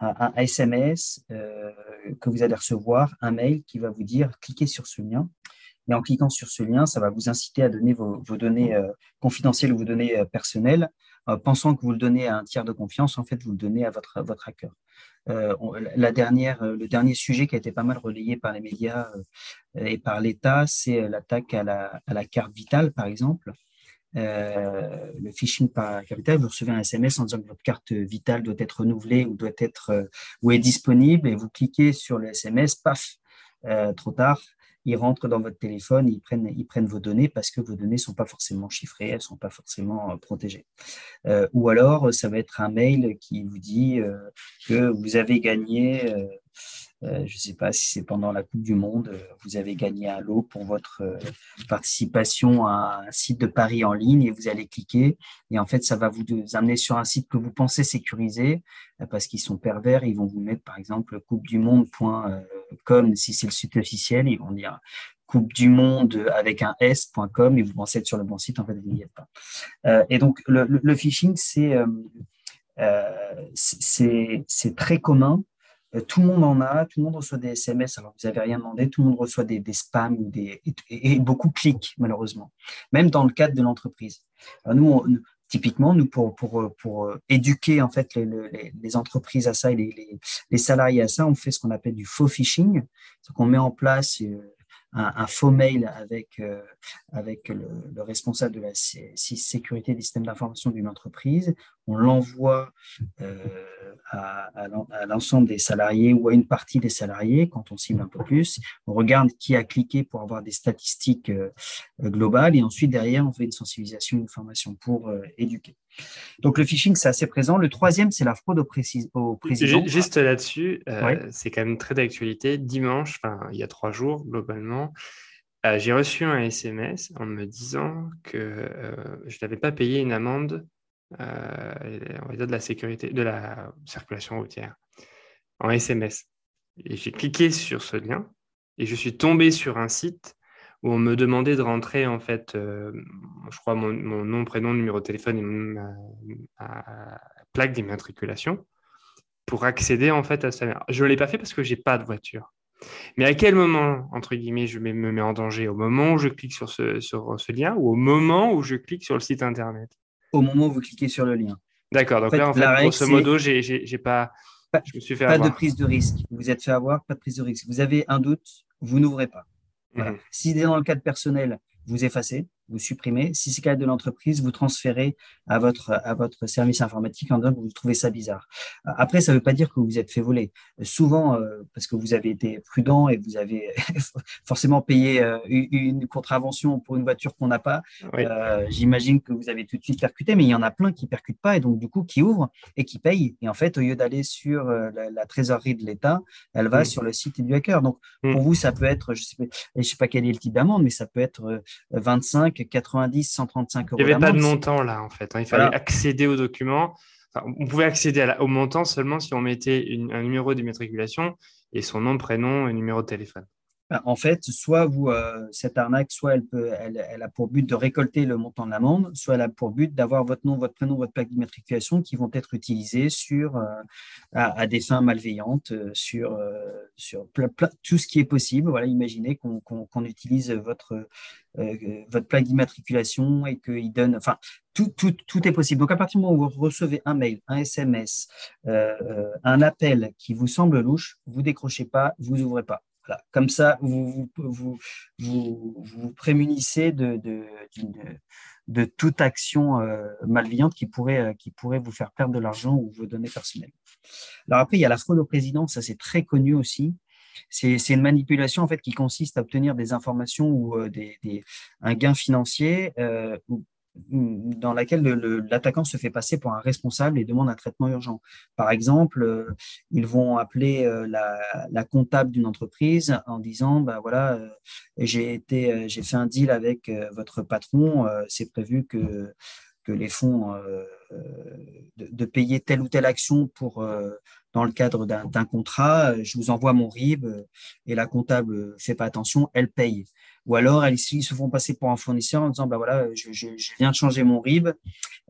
un, SMS euh, que vous allez recevoir, un mail qui va vous dire cliquez sur ce lien. Et en cliquant sur ce lien, ça va vous inciter à donner vos, données euh, confidentielles ou vos données euh, personnelles, pensant que vous le donnez à un tiers de confiance, en fait, vous le donnez à votre, votre hacker. la dernière, le dernier sujet qui a été pas mal relayé par les médias et par l'État, c'est l'attaque à la, à la, carte vitale, par exemple. Euh, le phishing par capital, vous recevez un SMS en disant que votre carte vitale doit être renouvelée ou doit être euh, ou est disponible et vous cliquez sur le SMS, paf, euh, trop tard, ils rentrent dans votre téléphone, ils prennent, ils prennent vos données parce que vos données sont pas forcément chiffrées, elles sont pas forcément protégées. ou alors, ça va être un mail qui vous dit que vous avez gagné euh, je ne sais pas si c'est pendant la Coupe du Monde, euh, vous avez gagné un lot pour votre euh, participation à un site de Paris en ligne et vous allez cliquer. Et en fait ça va vous amener sur un site que vous pensez sécurisé parce qu'ils sont pervers, ils vont vous mettre par exemple coupe du monde.com si c'est le site officiel, ils vont dire coupe du monde avec un s.com et vous pensez être sur le bon site, en fait vous n'y êtes pas. et donc le, le phishing c'est c'est très commun tout le monde en a, tout le monde reçoit des SMS alors vous n'avez rien demandé, tout le monde reçoit des, spams ou des, et, beaucoup cliquent malheureusement, même dans le cadre de l'entreprise. Nous, typiquement, nous pour, pour, pour euh, éduquer en fait les, les, entreprises à ça et les, les, salariés à ça, on fait ce qu'on appelle du faux phishing, c'est qu'on met en place un, faux mail avec, euh, avec le, responsable de la sécurité des systèmes d'information d'une entreprise. On l'envoie euh, à, à l'ensemble des salariés ou à une partie des salariés quand on cible un peu plus. On regarde qui a cliqué pour avoir des statistiques euh, globales et ensuite derrière on fait une sensibilisation, une formation pour éduquer. Donc le phishing, c'est assez présent. Le troisième, c'est la fraude au, au président. Juste là-dessus, c'est quand même très d'actualité. Dimanche, enfin il y a trois jours globalement, euh, j'ai reçu un SMS en me disant que euh, je n'avais pas payé une amende euh, de la sécurité, de la circulation routière en SMS. Et j'ai cliqué sur ce lien et je suis tombé sur un site où on me demandait de rentrer en fait, je crois mon, nom, prénom, numéro de téléphone et ma, plaque d'immatriculation pour accéder en fait à ça. Je ne l'ai pas fait parce que j'ai pas de voiture. Mais à quel moment, entre guillemets, je me mets en danger? Au moment où je clique sur ce, sur ce lien ou au moment où je clique sur le site Internet? Au moment où vous cliquez sur le lien. D'accord. Donc là, en fait, grosso modo, j'ai pas, pas, je me suis fait pas de prise de risque. Vous êtes fait avoir, pas de prise de risque. Vous avez un doute, vous n'ouvrez pas. Voilà. Mhm. Si dans le cadre personnel, vous effacez, vous supprimez. Si c'est le cas de l'entreprise, vous transférez à votre, à votre service informatique en disant que vous trouvez ça bizarre. Après, ça ne veut pas dire que vous êtes fait voler. Souvent, euh, parce que vous avez été prudent et vous avez [laughs] forcément payé euh, une contravention pour une voiture qu'on n'a pas, euh, j'imagine que vous avez tout de suite percuté, mais il y en a plein qui ne percutent pas et donc du coup qui ouvrent et qui payent. Et en fait, au lieu d'aller sur la, trésorerie de l'État, elle va sur le site du hacker. Donc pour vous, ça peut être, je ne sais, sais, pas quel est le type d'amende, mais ça peut être 25, 90, 135 euros. Il n'y avait pas de montant là, en fait. Hein. Il fallait accéder aux documents. on pouvait accéder au montant seulement si on mettait un numéro d'immatriculation et son nom, prénom et numéro de téléphone. Bah, en fait, soit vous, euh, cette arnaque, soit elle, peut, a pour but de récolter le montant de l'amende, soit elle a pour but d'avoir votre nom, votre prénom, votre plaque d'immatriculation qui vont être utilisés euh, à, des fins malveillantes, euh, sur, tout ce qui est possible. Imaginez qu'on utilise votre, plaque d'immatriculation et qu'il donne, enfin, tout, tout, tout, est possible. Donc, à partir du moment où vous recevez un mail, un SMS, un appel qui vous semble louche, vous décrochez pas, vous ouvrez pas. Comme ça, vous vous, vous, prémunissez de, de, de, toute action euh, malveillante qui pourrait, euh, qui pourrait vous faire perdre de l'argent ou vos données personnelles. Alors après, il y a la fraude au président, ça c'est très connu aussi. C'est une manipulation en fait qui consiste à obtenir des informations ou euh, des, un gain financier dans laquelle l'attaquant se fait passer pour un responsable et demande un traitement urgent. Par exemple, euh, ils vont appeler euh, la, comptable d'une entreprise en disant bah voilà, euh, j'ai fait un deal avec votre patron, c'est prévu que que les fonds de, de, payer telle ou telle action pour dans le cadre d'un contrat, je vous envoie mon RIB et la comptable fait pas attention, elle paye. Ou alors, ils, se font passer pour un fournisseur en disant, bah voilà, je, viens de changer mon RIB,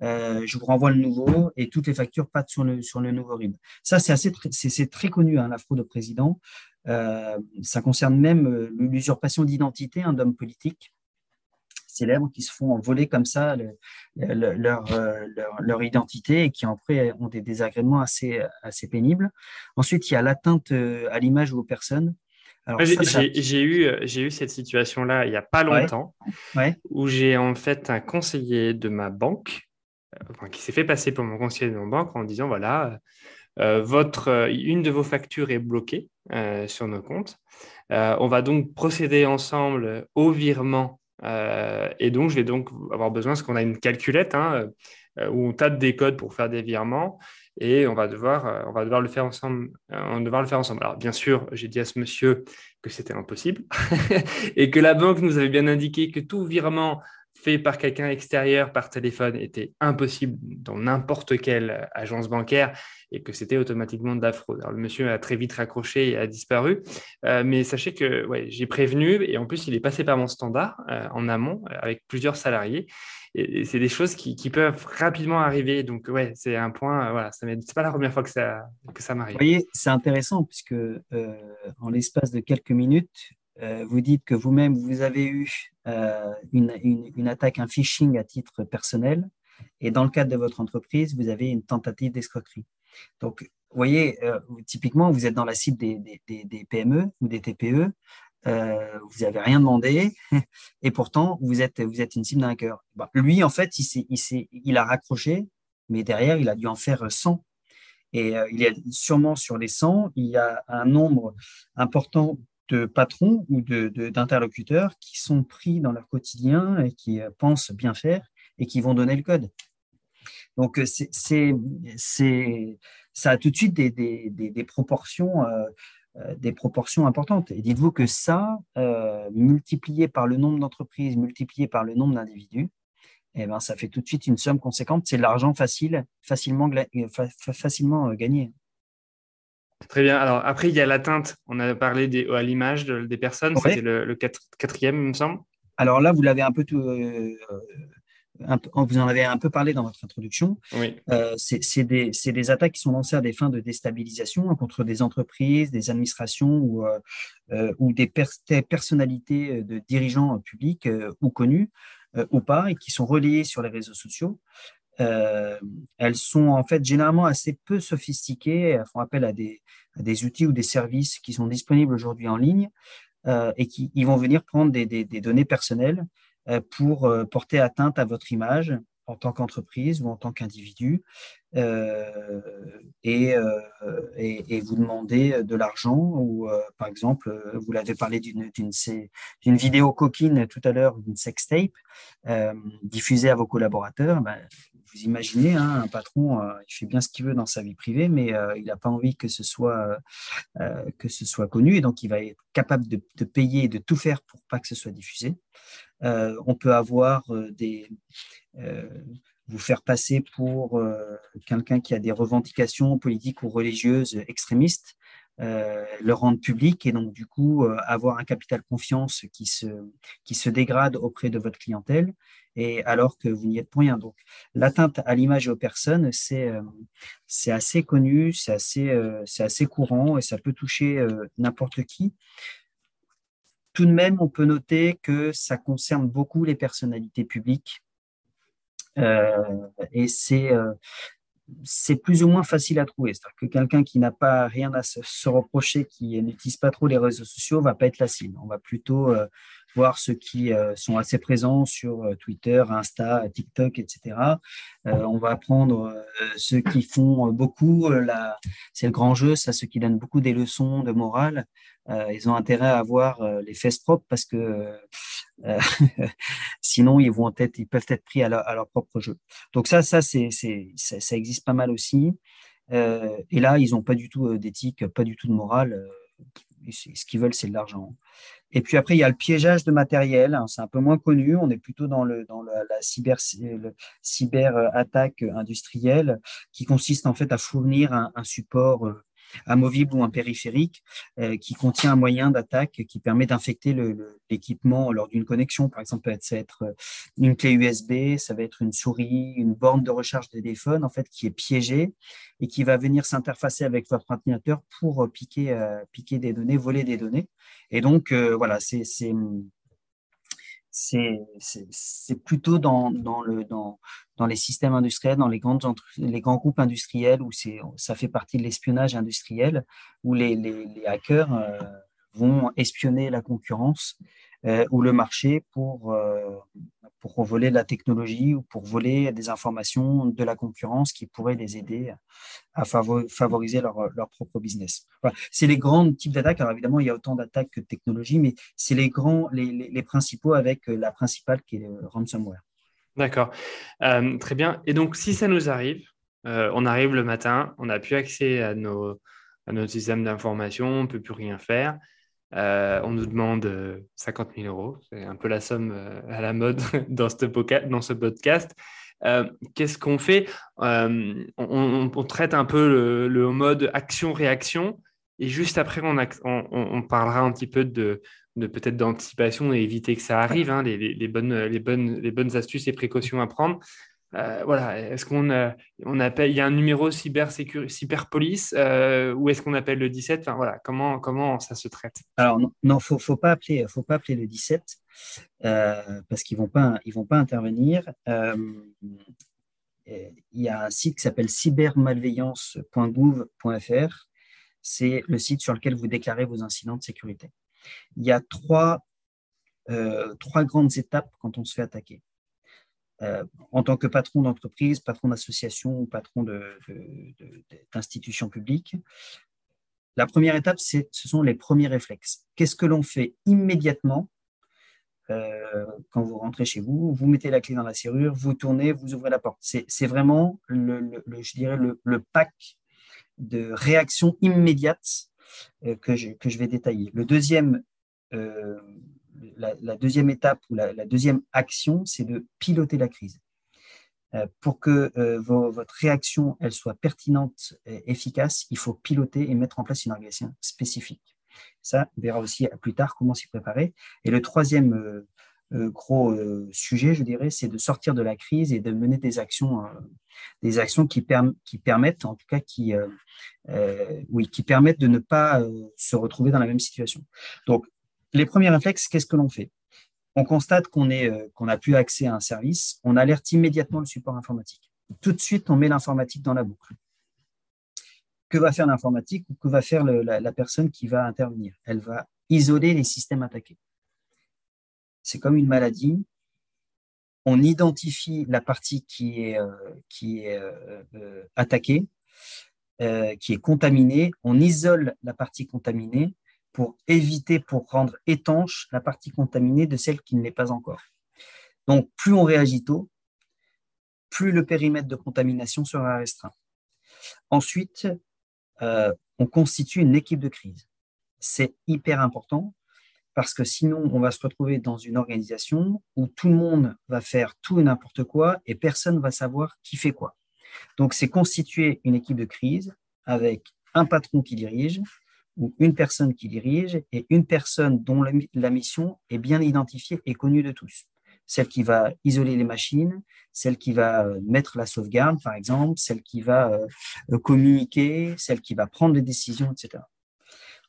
euh, je vous renvoie le nouveau et toutes les factures passent sur le, sur le nouveau RIB. Ça, c'est assez, c'est très connu, hein, la fraude au président. Euh, ça concerne même euh, l'usurpation d'identité hein, d'hommes politiques célèbres qui se font voler comme ça leur, leur, identité et qui après ont des désagréments assez, assez pénibles. Ensuite, il y a l'atteinte à l'image ou aux personnes. J'ai eu, euh, eu cette situation-là il n'y a pas longtemps, où j'ai en fait un conseiller de ma banque euh, qui s'est fait passer pour mon conseiller de mon banque en disant voilà, euh, votre, une de vos factures est bloquée sur nos comptes. on va donc procéder ensemble au virement et donc je vais donc avoir besoin, parce qu'on a une calculette hein, où on tape des codes pour faire des virements et on va devoir, euh, on va devoir le faire ensemble. Euh, on devoir le faire ensemble. Alors bien sûr, j'ai dit à ce monsieur que c'était impossible [laughs] et que la banque nous avait bien indiqué que tout virement fait par quelqu'un extérieur par téléphone était impossible dans n'importe quelle agence bancaire et que c'était automatiquement de la fraude. Alors, le monsieur a très vite raccroché et a disparu, euh, mais sachez que ouais, j'ai prévenu et en plus il est passé par mon standard en amont avec plusieurs salariés et, c'est des choses qui, peuvent rapidement arriver. Donc, ouais, c'est un point, euh, voilà, ce n'est pas la première fois que ça, que ça m'arrive. Vous voyez, c'est intéressant puisque euh, en l'espace de quelques minutes, euh, vous dites que vous-même, vous avez eu une, une, attaque, un phishing à titre personnel, et dans le cadre de votre entreprise, vous avez une tentative d'escroquerie. Donc, vous voyez, typiquement, vous êtes dans la cible des, des, des, PME ou des TPE. Vous n'avez rien demandé, [laughs] et pourtant vous êtes, vous êtes une cible d'un hacker. Bah, lui, en fait, il, il, il a raccroché, mais derrière, il a dû en faire 100. Et il y a sûrement sur les 100, il y a un nombre important de patrons ou d'interlocuteurs de, qui sont pris dans leur quotidien et qui pensent bien faire et qui vont donner le code. Donc, c'est, ça a tout de suite des, des, des, proportions, euh, euh, des proportions importantes. Et dites-vous que ça, euh, multiplié par le nombre d'entreprises, multiplié par le nombre d'individus, eh ben, ça fait tout de suite une somme conséquente. C'est de l'argent facile, facilement, facilement gagné. Très bien. Alors après, il y a l'atteinte. On a parlé des, à l'image des personnes. C'était le, quatrième, il me semble. Alors là, vous l'avez un peu tout, vous en avez un peu parlé dans votre introduction. Euh, c'est des, attaques qui sont lancées à des fins de déstabilisation hein, contre des entreprises, des administrations ou, euh, euh, ou des, personnalités de dirigeants publics ou connus ou pas et qui sont relayées sur les réseaux sociaux. elles sont en fait généralement assez peu sophistiquées. Elles font appel à des, des outils ou des services qui sont disponibles aujourd'hui en ligne et qui ils vont venir prendre des, données personnelles pour euh, porter atteinte à votre image en tant qu'entreprise ou en tant qu'individu euh, et, et, vous demander de l'argent ou par exemple vous l'avez parlé d'une vidéo coquine tout à l'heure d'une sextape diffusée à vos collaborateurs ben, vous imaginez hein, un patron il fait bien ce qu'il veut dans sa vie privée mais il n'a pas envie que ce soit que ce soit connu et donc il va être capable de, payer et de tout faire pour pas que ce soit diffusé. euh, on peut avoir euh, des euh, vous faire passer pour quelqu'un qui a des revendications politiques ou religieuses extrémistes, le rendre public et donc du coup avoir un capital confiance qui se, qui se dégrade auprès de votre clientèle et alors que vous n'y êtes pour rien. Donc l'atteinte à l'image et aux personnes, c'est c'est assez connu, c'est assez, c'est assez courant et ça peut toucher n'importe qui. Tout de même, on peut noter que ça concerne beaucoup les personnalités publiques euh, et c'est euh, c'est plus ou moins facile à trouver. C'est-à-dire que quelqu'un qui n'a pas rien à se, reprocher, qui n'utilise pas trop les réseaux sociaux, va pas être la cible. On va plutôt euh, voir ceux qui euh, sont assez présents sur euh, Twitter, Insta, TikTok, etc. on va prendre ceux qui font beaucoup, c'est le grand jeu, ça, ceux qui donnent beaucoup des leçons de morale. ils ont intérêt à avoir les fesses propres parce que [laughs] sinon ils vont être, ils peuvent être pris à leur, propre jeu. Donc ça, ça, ça, ça, existe pas mal aussi. et là, ils n'ont pas du tout d'éthique, pas du tout de morale. ce qu'ils veulent, c'est de l'argent. Et puis après, il y a le piégeage de matériel. Hein, c'est un peu moins connu. On est plutôt dans, le, dans la, cyber, cyber attaque industrielle qui consiste en fait à fournir un, un support euh, amovible ou un périphérique euh, qui contient un moyen d'attaque qui permet d'infecter l'équipement lors d'une connexion. Par exemple, ça va être euh, une clé USB, ça va être une souris, une borne de recharge de téléphone en fait qui est piégée et qui va venir s'interfacer avec votre ordinateur pour piquer, piquer des données, voler des données. Et donc, euh, voilà, c'est c'est plutôt dans, dans, le, dans, dans, les systèmes industriels, dans les, grandes les grands groupes industriels où ça fait partie de l'espionnage industriel, où les, hackers euh, vont espionner la concurrence euh, ou le marché pour, pour voler la technologie ou pour voler des informations de la concurrence qui pourraient les aider à favoriser leur, propre business. C'est les grands types d'attaques. Alors évidemment, il y a autant d'attaques que de technologies, mais c'est les grands, les, principaux avec la principale qui est le ransomware. D'accord. Euh, très bien. Et donc, si ça nous arrive, euh, on arrive le matin, on n'a plus accès à nos, à nos systèmes d'information, on ne peut plus rien faire. Euh, on nous demande 50 euh, 000 euros, c'est un peu la somme euh, à la mode [laughs] dans, ce podcast. Qu'est-ce qu'on fait? On, traite un peu le, mode action-réaction et juste après, on, parlera un petit peu de, peut-être d'anticipation et éviter que ça arrive, hein, les, bonnes, les, bonnes, les bonnes astuces et précautions à prendre. Euh, voilà, est-ce qu'on euh, on appelle, il y a un numéro cyber cyberpolice euh, ou est-ce qu'on appelle le 17 enfin, voilà, comment, comment ça se traite? Alors non, faut, faut pas appeler, faut pas appeler le 17 parce qu'ils vont pas, ils vont pas intervenir. il y a un site qui s'appelle cybermalveillance.gouv.fr. C'est le site sur lequel vous déclarez vos incidents de sécurité. il y a trois, trois grandes étapes quand on se fait attaquer. En tant que patron d'entreprise, patron d'association ou patron d'institution publique, la première étape, ce sont les premiers réflexes. Qu'est-ce que l'on fait immédiatement euh, quand vous rentrez chez vous Vous mettez la clé dans la serrure, vous tournez, vous ouvrez la porte. C'est vraiment, le, je dirais, le, pack de réactions immédiates euh, que, je, vais détailler. Le deuxième, euh, la, deuxième étape ou la deuxième action, c'est de piloter la crise. Euh, pour que euh, votre réaction elle soit pertinente et efficace, il faut piloter et mettre en place une organisation spécifique. Ça, on verra aussi plus tard comment s'y préparer. Et le troisième euh, gros sujet, je dirais, c'est de sortir de la crise et de mener des actions, des actions qui, qui, permettent, en tout cas, qui, oui, qui permettent de ne pas se retrouver dans la même situation. Donc, les premiers réflexes, qu'est-ce que l'on fait? On constate qu'on euh, qu'on n'a plus accès à un service, on alerte immédiatement le support informatique. Tout de suite, on met l'informatique dans la boucle. Que va faire l'informatique ou que va faire la, personne qui va intervenir? Elle va isoler les systèmes attaqués. C'est comme une maladie. On identifie la partie qui est, euh, qui est euh, attaquée, qui est contaminée. On isole la partie contaminée pour éviter, pour rendre étanche la partie contaminée de celle qui ne l'est pas encore. Donc, plus on réagit tôt, plus le périmètre de contamination sera restreint. Ensuite, euh, on constitue une équipe de crise. C'est hyper important parce que sinon, on va se retrouver dans une organisation où tout le monde va faire tout et n'importe quoi et personne ne va savoir qui fait quoi. Donc, c'est constituer une équipe de crise avec un patron qui dirige, ou une personne qui dirige et une personne dont la, mission est bien identifiée et connue de tous. Celle qui va isoler les machines, celle qui va euh, mettre la sauvegarde, par exemple, celle qui va euh, communiquer, celle qui va prendre les décisions, etc.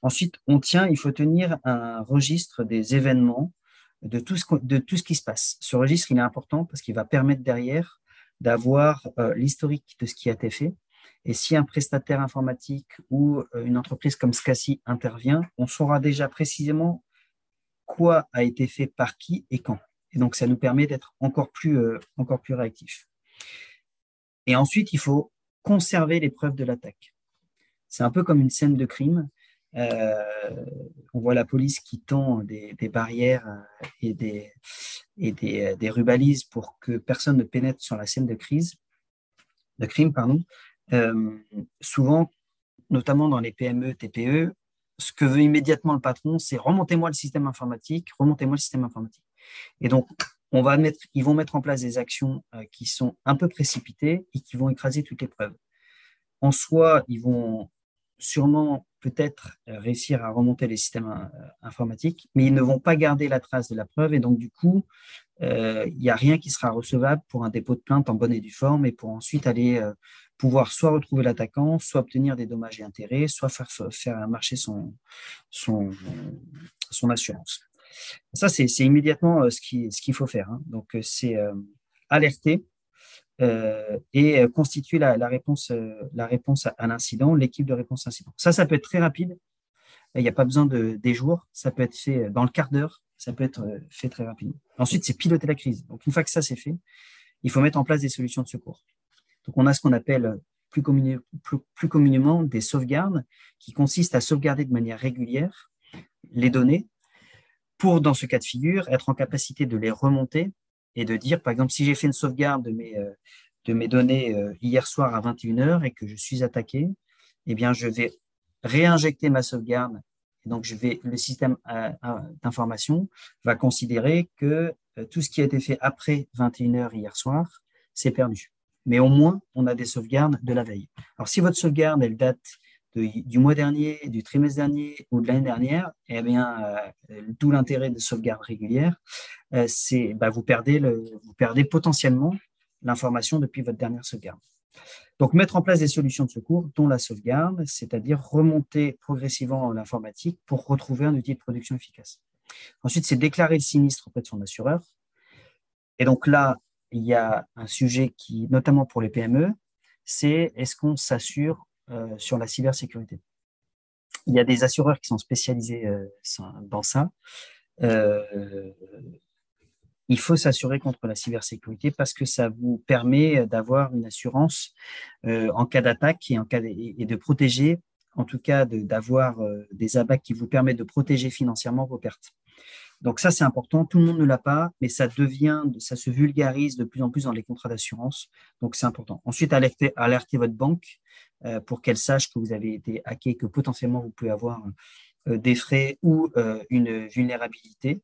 Ensuite, on tient, il faut tenir un registre des événements, de tout ce, de tout ce qui se passe. Ce registre, il est important parce qu'il va permettre derrière d'avoir euh, l'historique de ce qui a été fait, et si un prestataire informatique ou euh, une entreprise comme SCACI intervient, on saura déjà précisément quoi a été fait par qui et quand. Et donc, ça nous permet d'être encore plus, euh, encore plus réactifs. Et ensuite, il faut conserver les preuves de l'attaque. C'est un peu comme une scène de crime. Euh, on voit la police qui tend des, barrières et, des, et des, des, rubalises pour que personne ne pénètre sur la scène de crise, de crime, pardon. Euh, souvent, notamment dans les PME, TPE, ce que veut immédiatement le patron, c'est remontez-moi le système informatique, remontez-moi le système informatique. Et donc, on va mettre, ils vont mettre en place des actions euh, qui sont un peu précipitées et qui vont écraser toutes les preuves. En soi, ils vont sûrement peut-être euh, réussir à remonter les systèmes informatiques, mais ils ne vont pas garder la trace de la preuve et donc du coup, il n'y a rien qui sera recevable pour un dépôt de plainte en bonne et due forme et pour ensuite aller pouvoir soit retrouver l'attaquant, soit obtenir des dommages et intérêts, soit faire, faire marcher son, son, assurance. Ça, c'est immédiatement euh, ce qu'il ce faut faire. Hein. Donc, euh, c'est euh, alerter et constituer la, réponse, la réponse à, l'incident, l'équipe de réponse à l'incident. Ça, ça peut être très rapide. Il n'y a pas besoin de des jours. Ça peut être fait dans le quart d'heure. Ça peut être fait très rapidement. Ensuite, c'est piloter la crise. Donc, une fois que ça c'est fait, il faut mettre en place des solutions de secours. Donc, on a ce qu'on appelle plus, communément des sauvegardes qui consistent à sauvegarder de manière régulière les données pour, dans ce cas de figure, être en capacité de les remonter et de dire, par exemple, si j'ai fait une sauvegarde de mes, euh, données euh, hier soir à 21h et que je suis attaqué, eh bien, je vais réinjecter ma sauvegarde. Donc, le système euh, d'information va considérer que tout ce qui a été fait après 21h hier soir, c'est perdu mais au moins, on a des sauvegardes de la veille. Alors, si votre sauvegarde, elle date du mois dernier, du trimestre dernier ou de l'année dernière, eh bien, euh, d'où l'intérêt de sauvegarde régulière, euh, c'est bah, vous, perdez potentiellement l'information depuis votre dernière sauvegarde. Donc, mettre en place des solutions de secours, dont la sauvegarde, c'est-à-dire remonter progressivement l'informatique pour retrouver un outil de production efficace. Ensuite, c'est déclarer le sinistre auprès de son assureur. Et donc là, il y a un sujet qui, notamment pour les PME, c'est est-ce qu'on s'assure euh, sur la cybersécurité? Il y a des assureurs qui sont spécialisés dans ça. il faut s'assurer contre la cybersécurité parce que ça vous permet d'avoir une assurance en cas d'attaque et, de protéger, en tout cas d'avoir des abats qui vous permettent de protéger financièrement vos pertes. Donc ça, c'est important. Tout le monde ne l'a pas, mais ça devient, ça se vulgarise de plus en plus dans les contrats d'assurance. Donc c'est important. Ensuite, alerter votre banque euh, pour qu'elle sache que vous avez été hacké, que potentiellement vous pouvez avoir euh, des frais ou euh, une vulnérabilité.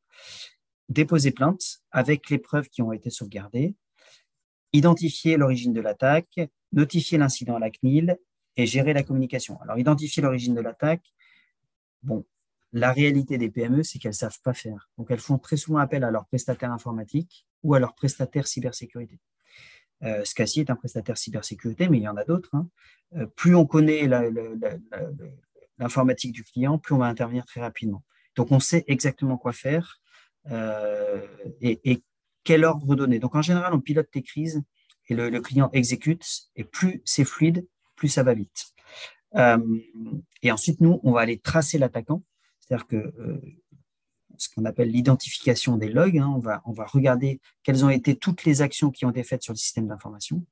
Déposer plainte avec les preuves qui ont été sauvegardées. Identifier l'origine de l'attaque, notifier l'incident à la CNIL et gérer la communication. Alors, identifier l'origine de l'attaque, bon, la réalité des PME, c'est qu'elles ne savent pas faire. Donc, elles font très souvent appel à leur prestataire informatique ou à leur prestataire cybersécurité. Euh, SCACI est un prestataire cybersécurité, mais il y en a d'autres. Hein. Euh, plus on connaît l'informatique du client, plus on va intervenir très rapidement. Donc, on sait exactement quoi faire euh, et, quel ordre donner. Donc, en général, on pilote tes crises et le, le client exécute, et plus c'est fluide, plus ça va vite. et ensuite, nous, on va aller tracer l'attaquant c'est-à-dire que euh, ce qu'on appelle l'identification des logs, hein, on, va, on va regarder quelles ont été toutes les actions qui ont été faites sur le système d'information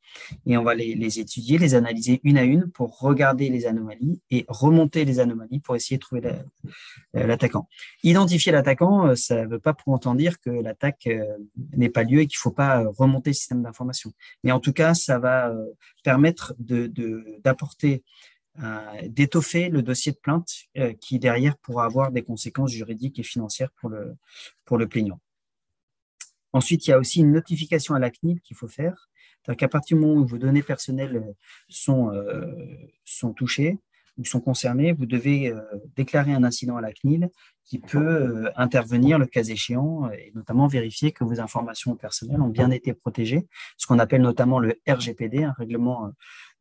et on va les, étudier, les analyser une à une pour regarder les anomalies et remonter les anomalies pour essayer de trouver euh, l'attaquant. Identifier l'attaquant, euh, ça ne veut pas pour autant dire que l'attaque n'est pas lieu et qu'il ne faut pas remonter le système d'information. Mais en tout cas, ça va permettre d'apporter d'étoffer le dossier de plainte euh, qui derrière pourra avoir des conséquences juridiques et financières pour le, plaignant. Ensuite, il y a aussi une notification à la CNIL qu'il faut faire. C'est-à-dire qu'à partir du moment où vos données personnelles sont, euh, touchées, ou sont concernés, vous devez euh, déclarer un incident à la CNIL qui peut euh, intervenir le cas échéant et notamment vérifier que vos informations personnelles ont bien été protégées, ce qu'on appelle notamment le RGPD, un règlement euh,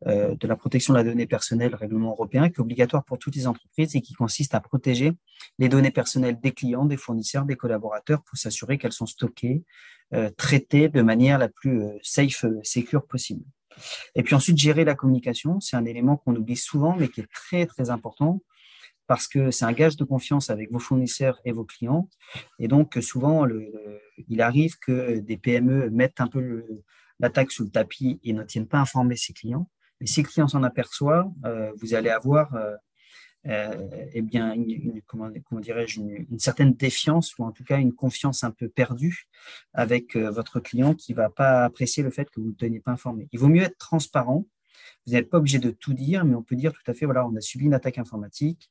de la protection de la donnée personnelle, règlement européen, qui est obligatoire pour toutes les entreprises et qui consiste à protéger les données personnelles des clients, des fournisseurs, des collaborateurs pour s'assurer qu'elles sont stockées, traitées de manière la plus safe, secure possible. Et puis ensuite, gérer la communication, c'est un élément qu'on oublie souvent, mais qui est très, très important parce que c'est un gage de confiance avec vos fournisseurs et vos clients. Et donc, souvent, il arrive que des PME mettent un peu l'attaque sous le tapis et ne tiennent pas informer ses clients. Mais si le client s'en aperçoit, euh, vous allez avoir euh, euh, eh bien, une, comment, dirais-je, une, certaine défiance ou en tout cas une confiance un peu perdue avec votre client qui ne va pas apprécier le fait que vous ne tenez pas informé. Il vaut mieux être transparent. Vous n'êtes pas obligé de tout dire, mais on peut dire tout à fait, voilà, on a subi une attaque informatique.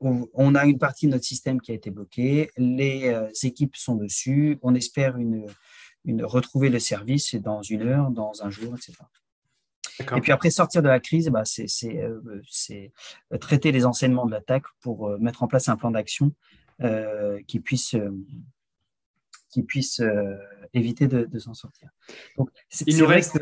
On, a une partie de notre système qui a été bloquée. Les équipes sont dessus. On espère retrouver le service dans une heure, dans un jour, etc. Et puis après, sortir de la crise, bah, c'est euh, euh, traiter les enseignements de l'attaque pour euh, mettre en place un plan d'action qui puisse, qui puisse éviter de, s'en sortir. il nous reste...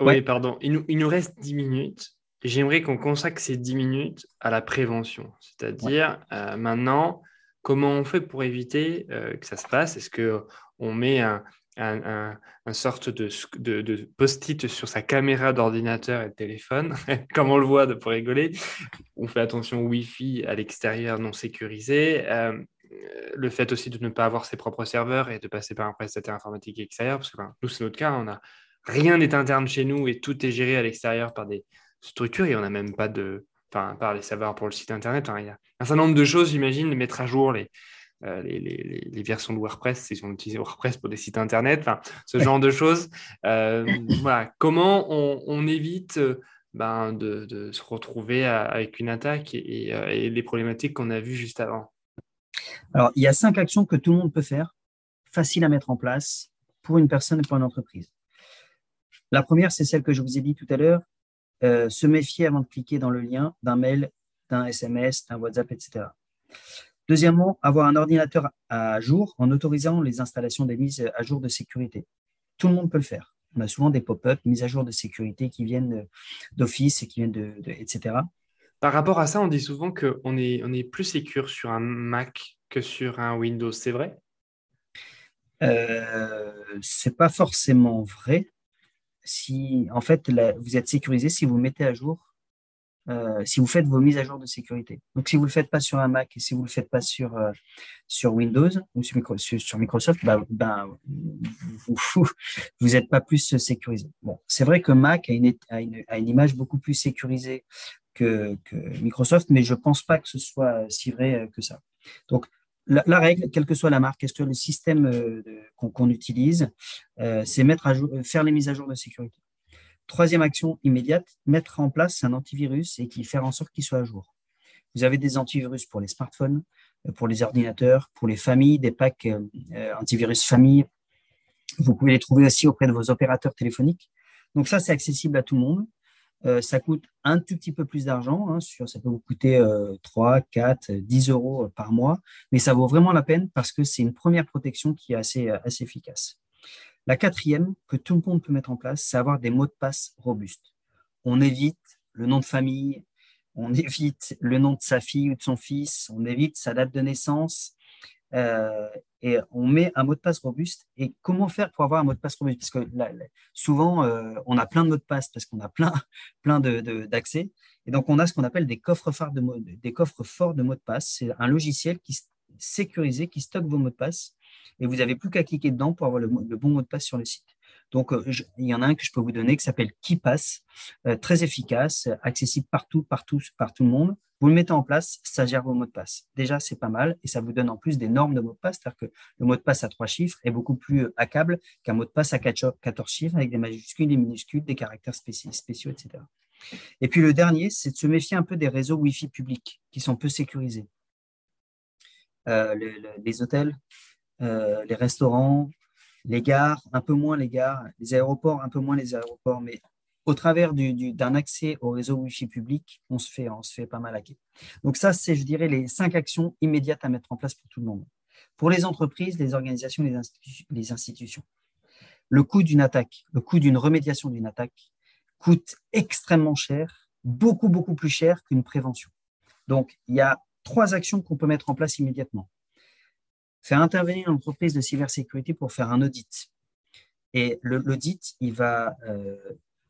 Oui, pardon. Il nous, il nous reste 10 minutes. J'aimerais qu'on consacre ces 10 minutes à la prévention. C'est-à-dire, maintenant, comment on fait pour éviter que ça se passe? Est-ce qu'on met un, un, sorte de, de, post-it sur sa caméra d'ordinateur et de téléphone, [laughs] comme on le voit pour rigoler. On fait attention au Wi-Fi à l'extérieur non sécurisé. Euh, le fait aussi de ne pas avoir ses propres serveurs et de passer par un prestataire informatique extérieur, parce que nous, c'est notre cas, on a, rien n'est interne chez nous et tout est géré à l'extérieur par des structures et on n'a même pas de, enfin, par les serveurs pour le site internet. Hein. il y a un certain nombre de choses, j'imagine, mettre à jour les, euh, les, versions de WordPress, si on utilise WordPress pour des sites internet, ce genre de choses. Euh, [laughs] voilà. Comment on, évite euh, ben, de, se retrouver avec une attaque et, les problématiques qu'on a vues juste avant? Alors, il y a cinq actions que tout le monde peut faire, faciles à mettre en place pour une personne et pour une entreprise. La première, c'est celle que je vous ai dit tout à l'heure, se méfier avant de cliquer dans le lien d'un mail, d'un SMS, d'un WhatsApp, etc. Deuxièmement, avoir un ordinateur à jour en autorisant les installations des mises à jour de sécurité. Tout le monde peut le faire. On a souvent des pop-up, mises à jour de sécurité qui viennent d'Office et qui viennent de, etc. Par rapport à ça, on dit souvent qu'on est, on est plus sécure sur un Mac que sur un Windows. C'est vrai? Euh, C'est pas forcément vrai. Si, en fait, vous êtes sécurisé si vous mettez à jour euh, si vous faites vos mises à jour de sécurité. Donc, si vous ne le faites pas sur un Mac et si vous ne le faites pas sur, euh, sur Windows ou sur, Microsoft, bah, ben, vous n'êtes [laughs] pas plus sécurisé. Bon, c'est vrai que Mac a une, a, une, a une, image beaucoup plus sécurisée que, que Microsoft, mais je ne pense pas que ce soit si vrai que ça. Donc, la, règle, quelle que soit la marque, est-ce que le système qu'on utilise, c'est faire les mises à jour de sécurité? Troisième action immédiate, mettre en place un antivirus et faire en sorte qu'il soit à jour. Vous avez des antivirus pour les smartphones, euh, pour les ordinateurs, pour les familles, des packs euh, euh, antivirus famille. Vous pouvez les trouver aussi auprès de vos opérateurs téléphoniques. Donc ça, c'est accessible à tout le monde. ça coûte un tout petit peu plus d'argent. Hein, ça peut vous coûter 3, 4, 10 euros par mois, mais ça vaut vraiment la peine parce que c'est une première protection qui est assez efficace. La quatrième que tout le monde peut mettre en place, c'est avoir des mots de passe robustes. On évite le nom de famille, on [laughs] évite le nom de sa fille ou de son fils, on évite sa date de naissance, euh, et on met un mot de passe robuste. Et comment faire pour avoir un mot de passe robuste? Parce que souvent, euh, on a plein de mots de passe parce qu'on a plein, [laughs] plein d'accès. Et donc, on a ce qu'on appelle des coffres, forts de mots, des coffres forts de mots de passe. C'est un logiciel qui sécurisé qui stocke vos mots de passe et vous n'avez plus qu'à cliquer dedans pour avoir le, bon mot de passe sur le site. Donc, euh, il y en a un que je peux vous donner qui s'appelle KeePass, euh, très efficace, accessible partout, partout, par tout le monde. Vous le mettez en place, ça gère vos mots de passe. Déjà, c'est pas mal et ça vous donne en plus des normes de mots de passe, c'est-à-dire que le mot de passe à trois chiffres est beaucoup plus accable qu'un mot de passe à 14 chiffres avec des majuscules, des minuscules, des caractères spéciaux, etc. Et puis le dernier, c'est de se méfier un peu des réseaux Wi-Fi publics qui sont peu sécurisés. Euh, les hôtels, euh, les restaurants, les gares, un peu moins les gares, les aéroports, un peu moins les aéroports, mais au travers d'un accès au réseau Wi-Fi public, on se fait, on se fait pas mal hacker. Donc ça, c'est, je dirais, les cinq actions immédiates à mettre en place pour tout le monde. Pour les entreprises, les organisations, les, les institutions. Le coût d'une attaque, le coût d'une remédiation d'une attaque coûte extrêmement cher, beaucoup, beaucoup plus cher qu'une prévention. Donc, il y a trois actions qu'on peut mettre en place immédiatement faire intervenir une entreprise de cybersécurité pour faire un audit. Et l'audit, il va euh,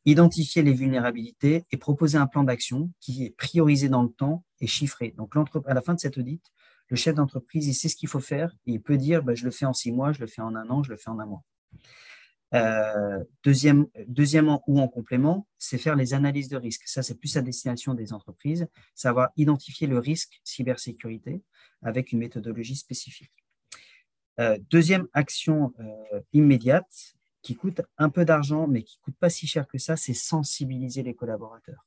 identifier les vulnérabilités et proposer un plan d'action qui est priorisé dans le temps et chiffré. Donc, à la fin de cet audit, le chef d'entreprise, il sait ce qu'il faut faire et il peut dire bah, je le fais en six mois, je le fais en un an, je le fais en un mois. Euh, deuxième, deuxièmement ou en complément, c'est faire les analyses de risque. Ça, c'est plus à destination des entreprises, savoir identifier le risque cybersécurité avec une méthodologie spécifique. Euh, deuxième action euh, immédiate qui coûte un peu d'argent, mais qui coûte pas si cher que ça, c'est sensibiliser les collaborateurs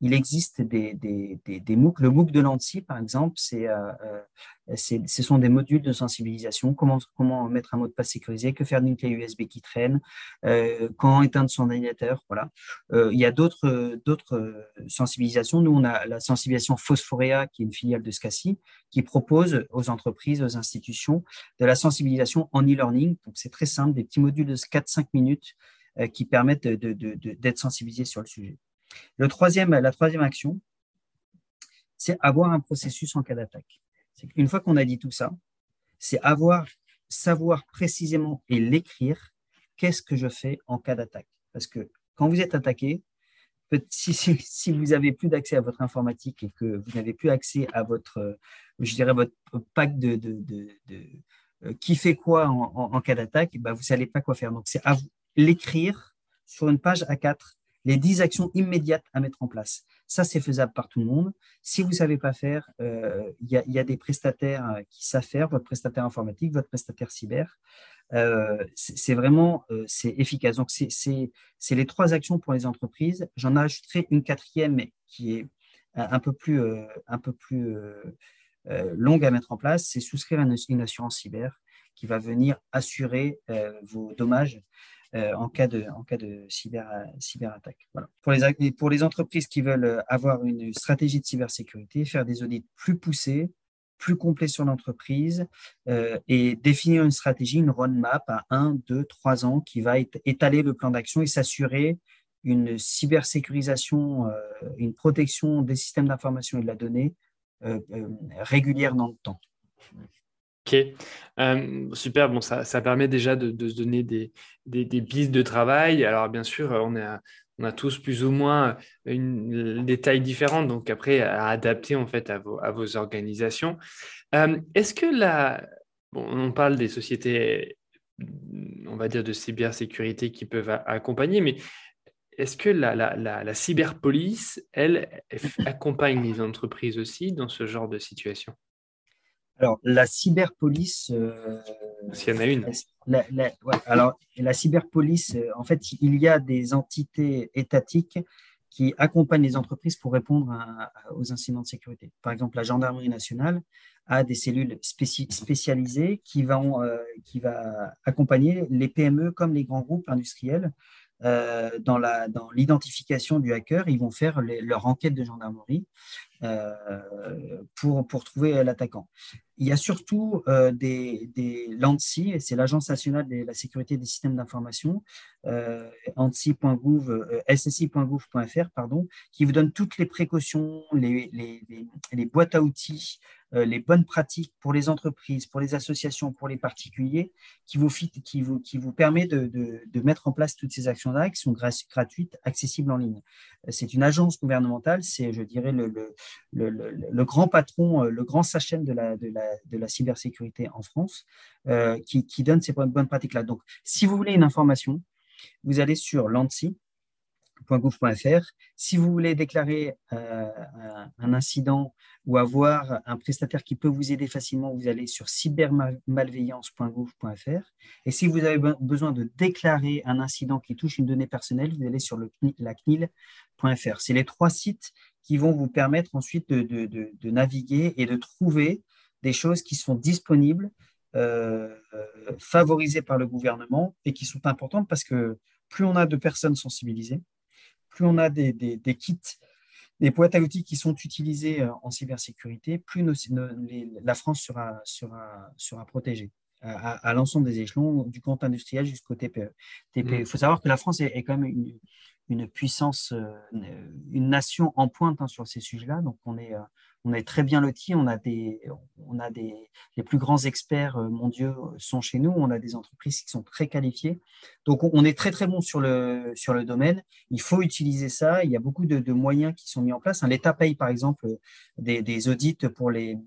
il existe des, des, des, MOOC. Le MOOC de l'ANSI, par exemple, c'est, euh, euh, ce sont des modules de sensibilisation. Comment, comment mettre un mot de passe sécurisé, que faire d'une clé USB qui traîne, euh, quand éteindre son ordinateur. Voilà. il y a d'autres, d'autres sensibilisations. Nous, on a la sensibilisation Phosphorea, qui est une filiale de SCACI, qui propose aux entreprises, aux institutions, de la sensibilisation en e-learning. Donc, c'est très simple, des petits modules de 4-5 minutes qui permettent de, de, d'être sensibilisés sur le sujet. Le troisième, la troisième action, c'est avoir un processus en cas d'attaque. Une fois qu'on a dit tout ça, c'est avoir, savoir précisément et l'écrire, qu'est-ce que je fais en cas d'attaque. Parce que quand vous êtes attaqué, si, vous n'avez plus d'accès à votre informatique et que vous n'avez plus accès à votre, je dirais, votre pack de, euh, qui fait quoi en, cas d'attaque, bah, vous ne savez pas quoi faire. Donc, c'est l'écrire sur une page A4 les 10 actions immédiates à mettre en place. Ça, c'est faisable par tout le monde. Si vous ne savez pas faire, euh, il y, a des prestataires euh, qui savent faire, votre prestataire informatique, votre prestataire cyber. Euh, c'est vraiment c'est efficace. Donc, c'est les trois actions pour les entreprises. J'en ajouterai une quatrième qui est un peu plus, un peu plus longue à mettre en place, c'est souscrire une assurance cyber qui va venir assurer vos dommages en cas de, en cas de cyber, cyberattaque. Voilà. Pour, les, entreprises qui veulent avoir une stratégie de cybersécurité, faire des audits plus poussés, plus complets sur l'entreprise euh, et définir une stratégie, une roadmap à 1, 2, 3 ans qui va étaler le plan d'action et s'assurer une cybersécurisation, euh, une protection des systèmes d'information et de la donnée régulière dans le temps. Ok, euh, super. Bon, ça, ça, permet déjà de, se donner des, des, pistes de travail. Alors, bien sûr, on est, on a tous plus ou moins des tailles différentes, donc après à adapter en fait à vos, à vos organisations. Euh, est-ce que la, on parle des sociétés, on va dire de cybersécurité qui peuvent accompagner, mais est-ce que la, la, la, cyberpolice, elle, accompagne les entreprises aussi dans ce genre de situation? Alors, la cyberpolice. Euh, S'il y en a une. La, alors, la cyberpolice, euh, en fait, il y a des entités étatiques qui accompagnent les entreprises pour répondre aux incidents de sécurité. Par exemple, la gendarmerie nationale a des cellules spécialisées qui vont, euh, qui va accompagner les PME comme les grands groupes industriels euh, dans l'identification du hacker. Ils vont faire leur enquête de gendarmerie euh, pour, trouver l'attaquant. Il y a surtout euh, des, des l'ANSI, c'est l'Agence nationale de la sécurité des systèmes d'information, euh, euh, SSI.gouv.fr, pardon, qui vous donne toutes les précautions, les, boîtes à outils, les bonnes pratiques pour les entreprises, pour les associations, pour les particuliers, qui vous, permet de, mettre en place toutes ces actions-là qui sont gratuites, accessibles en ligne. C'est une agence gouvernementale, c'est, je dirais, le, grand patron, le grand sachem de la, cybersécurité en France euh, qui, donne ces bonnes pratiques-là. Donc, si vous voulez une information, vous allez sur lancy.gouv.fr. Si vous voulez déclarer euh, un incident ou avoir un prestataire qui peut vous aider facilement, vous allez sur cybermalveillance.gouv.fr. Et si vous avez besoin de déclarer un incident qui touche une donnée personnelle, vous allez sur la CNIL.fr. C'est les trois sites qui vont vous permettre ensuite de naviguer et de trouver des choses qui sont disponibles, euh, favorisées par le gouvernement et qui sont importantes parce que plus on a de personnes sensibilisées, plus on a des, kits, des boîtes à outils qui sont utilisés euh, en cybersécurité, plus la France sera, sera, sera protégée à, l'ensemble des échelons, du compte industriel jusqu'au TPE. TPE. Mm. Il faut savoir que la France est, quand même une, une puissance, euh, une nation en pointe hein, sur ces sujets-là. Donc, on est, on est très bien lotis. On a des, on a des, les plus grands experts euh, mondiaux sont chez nous. On a des entreprises qui sont très qualifiées. Donc, on est très très bon sur le sur le domaine. Il faut utiliser ça. Il y a beaucoup de, moyens qui sont mis en place. L'État paye par exemple des, audits pour les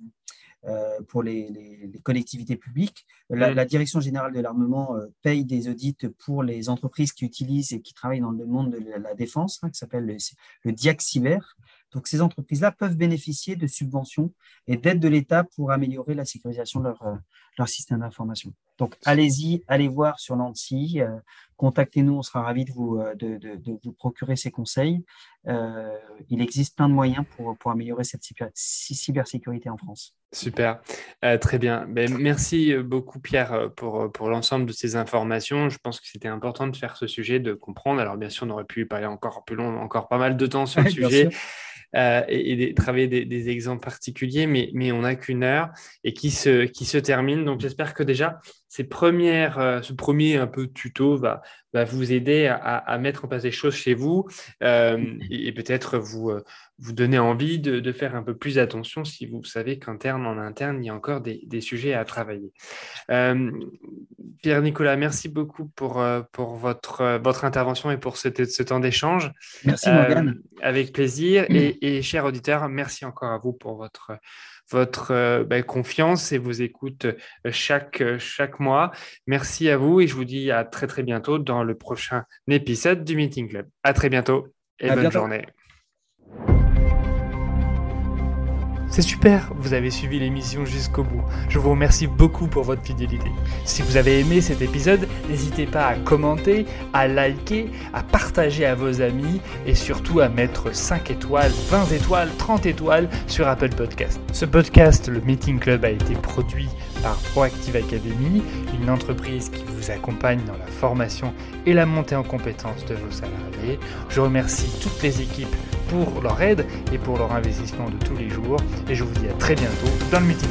euh, pour les, collectivités publiques. La, mmh. Direction générale de l'armement euh, paye des audits pour les entreprises qui utilisent et qui travaillent dans le monde de la, défense, hein, qui s'appelle le, le DIAC Cyber. Donc, ces entreprises-là peuvent bénéficier de subventions et d'aides de l'État pour améliorer la sécurisation de leur, euh, leur système d'information. Donc, allez-y, allez voir sur l'ANSI, euh, contactez-nous, on sera ravis de vous, euh, de, de, de vous procurer ces conseils. il existe plein de moyens pour, pour améliorer cette cybersécurité en France. Super, très bien. Ben, merci beaucoup Pierre pour, pour l'ensemble de ces informations. Je pense que c'était important de faire ce sujet, de comprendre. Alors bien sûr, on aurait pu parler encore plus long, encore pas mal de temps sur le sujet. Euh, et, travailler des, exemples particuliers, mais, mais on n'a qu'une heure et qui se, qui se termine. Donc j'espère que déjà, ces premières, euh, ce premier un peu tuto va, va vous aider à, à, mettre en place des choses chez vous euh, et, peut-être vous, vous donner envie de, de, faire un peu plus attention si vous savez qu'interne, en interne, il y a encore des, des sujets à travailler. Pierre-Nicolas, merci beaucoup pour, pour votre, votre intervention et pour ce, ce temps d'échange. Merci Morgane. Avec plaisir. Et, et, chers auditeurs, merci encore à vous pour votre, votre euh, ben, confiance et vos écoutes euh, chaque, euh, chaque mois. Merci à vous et je vous dis à très très bientôt dans le prochain épisode du Meeting Club. À très bientôt et bonne journée. C'est super, vous avez suivi l'émission jusqu'au bout. Je vous remercie beaucoup pour votre fidélité. Si vous avez aimé cet épisode, n'hésitez pas à commenter, à liker, à partager à vos amis et surtout à mettre 5 étoiles, 20 étoiles, 30 étoiles sur Apple Podcast. Ce podcast, le Meeting Club, a été produit par Proactive Academy, une entreprise qui vous accompagne dans la formation et la montée en compétences de vos salariés. Je remercie toutes les équipes pour leur aide et pour leur investissement de tous les jours. Et je vous dis à très bientôt dans le Meeting.